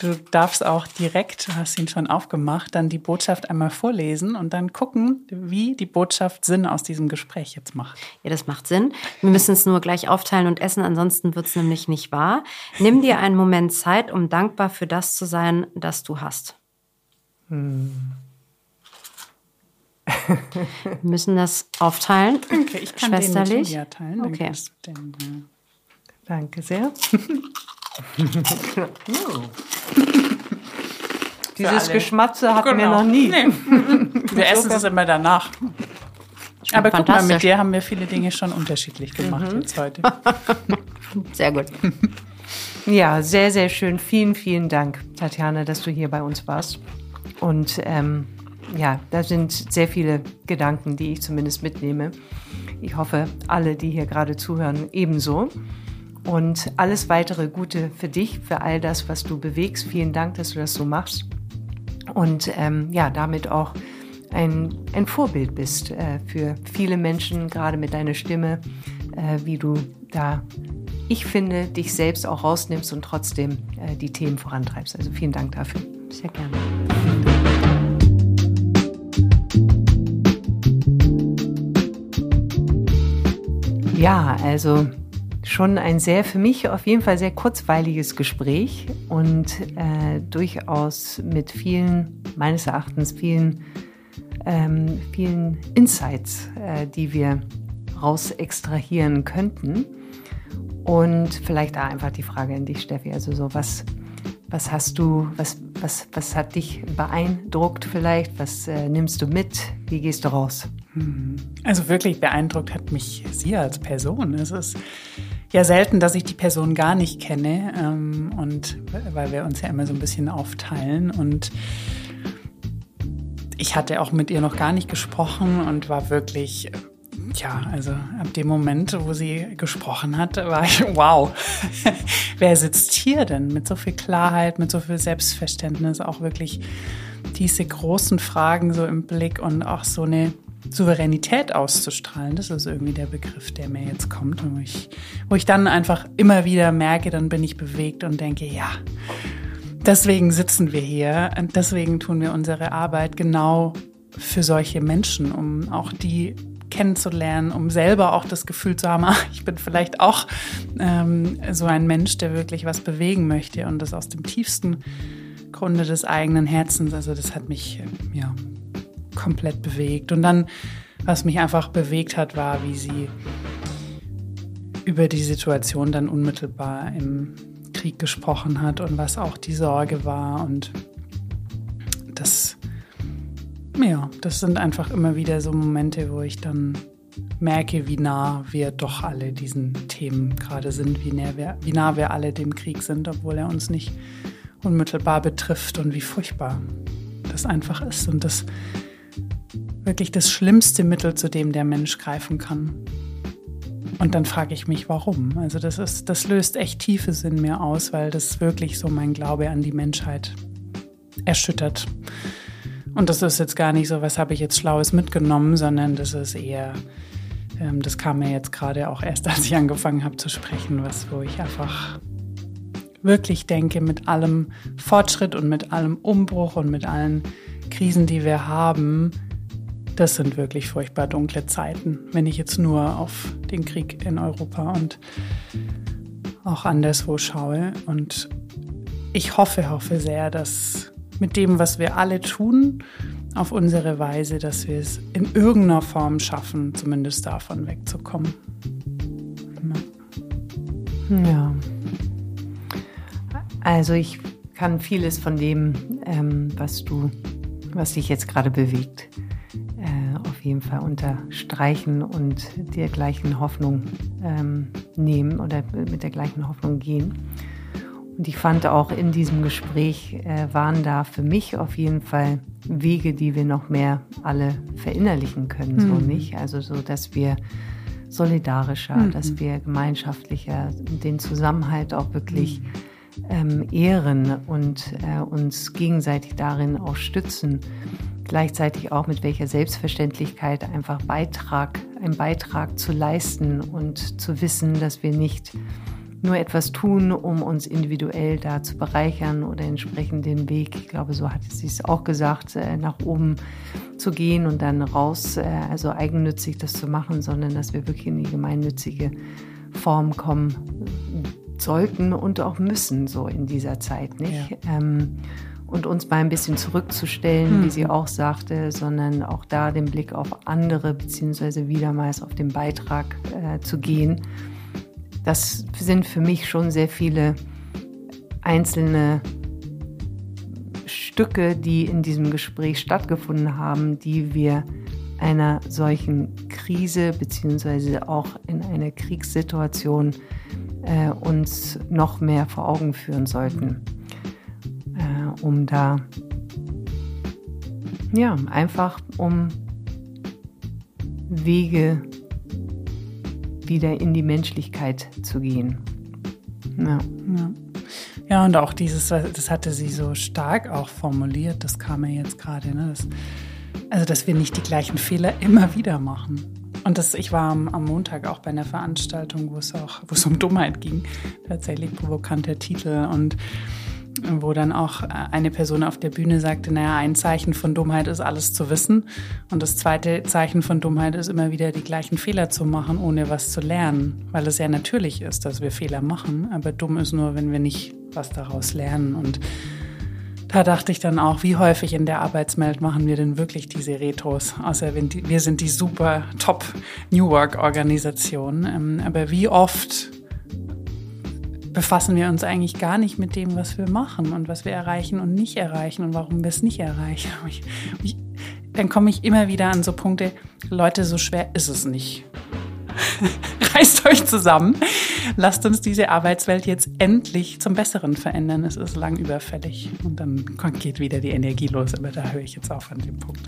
[SPEAKER 3] du darfst auch direkt, du hast ihn schon aufgemacht, dann die Botschaft einmal vorlesen und dann gucken, wie die Botschaft Sinn aus diesem Gespräch jetzt macht.
[SPEAKER 1] Ja, das macht Sinn. Wir müssen es nur gleich aufteilen und essen, ansonsten wird es nämlich nicht wahr. Nimm dir einen Moment Zeit, um dankbar für das zu sein, das du hast. Hm. Wir müssen das aufteilen.
[SPEAKER 3] Okay, ich kann Schwesterlich. Den mit teilen.
[SPEAKER 1] Okay.
[SPEAKER 2] Den, äh Danke sehr. Dieses Geschmatze hatten genau. wir noch nie. Nee.
[SPEAKER 3] Wir essen es immer danach. Aber guck mal, mit dir haben wir viele Dinge schon unterschiedlich gemacht mhm. jetzt heute.
[SPEAKER 1] Sehr gut.
[SPEAKER 2] Ja, sehr, sehr schön. Vielen, vielen Dank, Tatjana, dass du hier bei uns warst. Und ähm, ja, da sind sehr viele Gedanken, die ich zumindest mitnehme. Ich hoffe, alle, die hier gerade zuhören, ebenso. und alles weitere Gute für dich, für all das, was du bewegst. Vielen Dank, dass du das so machst und ähm, ja, damit auch ein, ein Vorbild bist äh, für viele Menschen, gerade mit deiner Stimme, äh, wie du da, ich finde, dich selbst auch rausnimmst und trotzdem äh, die Themen vorantreibst. Also vielen Dank dafür.
[SPEAKER 1] Sehr gerne.
[SPEAKER 2] Ja, also schon ein sehr, für mich auf jeden Fall sehr kurzweiliges Gespräch und äh, durchaus mit vielen, meines Erachtens, vielen, ähm, vielen Insights, äh, die wir raus extrahieren könnten. Und vielleicht da einfach die Frage an dich, Steffi. Also so, was, was hast du, was, was, was hat dich beeindruckt vielleicht? Was äh, nimmst du mit? Wie gehst du raus?
[SPEAKER 3] Mhm. Also wirklich beeindruckt hat mich sie als Person. Es ist ja selten, dass ich die Person gar nicht kenne ähm, und weil wir uns ja immer so ein bisschen aufteilen und ich hatte auch mit ihr noch gar nicht gesprochen und war wirklich ja, also ab dem Moment, wo sie gesprochen hat, war ich, wow, wer sitzt hier denn mit so viel Klarheit, mit so viel Selbstverständnis, auch wirklich diese großen Fragen so im Blick und auch so eine Souveränität auszustrahlen. Das ist irgendwie der Begriff, der mir jetzt kommt wo ich, wo ich dann einfach immer wieder merke, dann bin ich bewegt und denke, ja, deswegen sitzen wir hier und deswegen tun wir unsere Arbeit genau für solche Menschen, um auch die kennenzulernen, um selber auch das Gefühl zu haben, ach, ich bin vielleicht auch ähm, so ein Mensch, der wirklich was bewegen möchte und das aus dem tiefsten Grunde des eigenen Herzens. Also das hat mich ja komplett bewegt. Und dann, was mich einfach bewegt hat, war, wie sie über die Situation dann unmittelbar im Krieg gesprochen hat und was auch die Sorge war. Und das, ja, das sind einfach immer wieder so Momente, wo ich dann merke, wie nah wir doch alle diesen Themen gerade sind, wie nah, wir, wie nah wir alle dem Krieg sind, obwohl er uns nicht unmittelbar betrifft und wie furchtbar das einfach ist. Und das wirklich das schlimmste Mittel, zu dem der Mensch greifen kann. Und dann frage ich mich, warum. Also das ist, das löst echt Tiefes in mir aus, weil das wirklich so mein Glaube an die Menschheit erschüttert. Und das ist jetzt gar nicht so, was habe ich jetzt Schlaues mitgenommen, sondern das ist eher, ähm, das kam mir jetzt gerade auch erst, als ich angefangen habe zu sprechen, was, wo ich einfach wirklich denke, mit allem Fortschritt und mit allem Umbruch und mit allen Krisen, die wir haben, das sind wirklich furchtbar dunkle Zeiten, wenn ich jetzt nur auf den Krieg in Europa und auch anderswo schaue. Und ich hoffe, hoffe sehr, dass mit dem, was wir alle tun, auf unsere Weise, dass wir es in irgendeiner Form schaffen, zumindest davon wegzukommen.
[SPEAKER 2] Ja. Also ich kann vieles von dem, ähm, was du, was dich jetzt gerade bewegt, jeden Fall unterstreichen und der gleichen Hoffnung ähm, nehmen oder mit der gleichen Hoffnung gehen. Und ich fand auch in diesem Gespräch äh, waren da für mich auf jeden Fall Wege, die wir noch mehr alle verinnerlichen können, mhm. so nicht? Also so, dass wir solidarischer, mhm. dass wir gemeinschaftlicher den Zusammenhalt auch wirklich mhm. ähm, ehren und äh, uns gegenseitig darin auch stützen gleichzeitig auch mit welcher Selbstverständlichkeit einfach Beitrag, einen Beitrag zu leisten und zu wissen, dass wir nicht nur etwas tun, um uns individuell da zu bereichern oder entsprechend den Weg, ich glaube, so hat sie es auch gesagt, äh, nach oben zu gehen und dann raus, äh, also eigennützig das zu machen, sondern dass wir wirklich in die gemeinnützige Form kommen sollten und auch müssen, so in dieser Zeit, nicht? Ja. Ähm, und uns mal ein bisschen zurückzustellen, mhm. wie sie hm. auch sagte, sondern auch da den Blick auf andere beziehungsweise wiedermals auf den Beitrag äh, zu gehen. Das sind für mich schon sehr viele einzelne Stücke, die in diesem Gespräch stattgefunden haben, die wir einer solchen Krise beziehungsweise auch in einer Kriegssituation äh, uns noch mehr vor Augen führen sollten um da, ja, einfach um Wege wieder in die Menschlichkeit zu gehen.
[SPEAKER 3] Ja. ja. Ja, und auch dieses, das hatte sie so stark auch formuliert, das kam mir jetzt gerade, ne? Das, also, dass wir nicht die gleichen Fehler immer wieder machen. Und das, ich war am, am, Montag auch bei einer Veranstaltung, wo es auch, wo es um Dummheit ging, tatsächlich provokanter Titel und wo dann auch eine Person auf der Bühne sagte, naja, ein Zeichen von Dummheit ist alles zu wissen und das zweite Zeichen von Dummheit ist immer wieder die gleichen Fehler zu machen, ohne was zu lernen, weil es ja natürlich ist, dass wir Fehler machen, aber dumm ist nur, wenn wir nicht was daraus lernen und da dachte ich dann auch, wie häufig in der Arbeitswelt machen wir denn wirklich diese Retros? Außer wir sind die super Top New Work Organisation. Ähm, aber wie oft befassen wir uns eigentlich gar nicht mit dem, was wir machen und was wir erreichen und nicht erreichen und warum wir es nicht erreichen? Ich, ich, dann komme ich immer wieder an so Punkte, Leute, so schwer ist es nicht. Reißt euch zusammen. Lasst uns diese Arbeitswelt jetzt endlich zum Besseren verändern. Es ist lang überfällig. Und dann geht wieder die Energie los. Aber da höre ich jetzt auf an dem Punkt.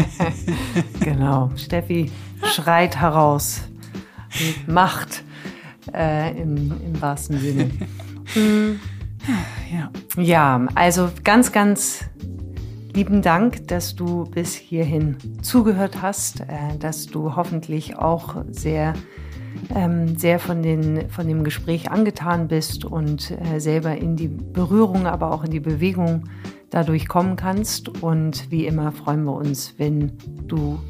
[SPEAKER 2] genau. Steffi schreit heraus. Macht äh, im, im wahrsten Sinne. ja. ja, also ganz, ganz lieben Dank, dass du bis hierhin zugehört hast, äh, dass du hoffentlich auch sehr, ähm, sehr von, den, von dem Gespräch angetan bist und äh, selber in die Berührung, aber auch in die Bewegung dadurch kommen kannst. Und wie immer freuen wir uns, wenn du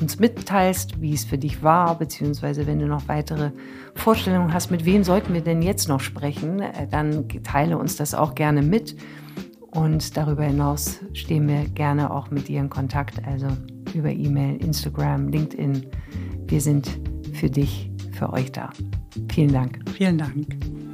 [SPEAKER 2] uns mitteilst, wie es für dich war, beziehungsweise wenn du noch weitere Vorstellungen hast, mit wem sollten wir denn jetzt noch sprechen, äh, dann teile uns das auch gerne mit. Und darüber hinaus stehen wir gerne auch mit dir in Kontakt, also über E-Mail, Instagram, LinkedIn. Wir sind für dich, für euch da. Vielen Dank.
[SPEAKER 3] Vielen Dank.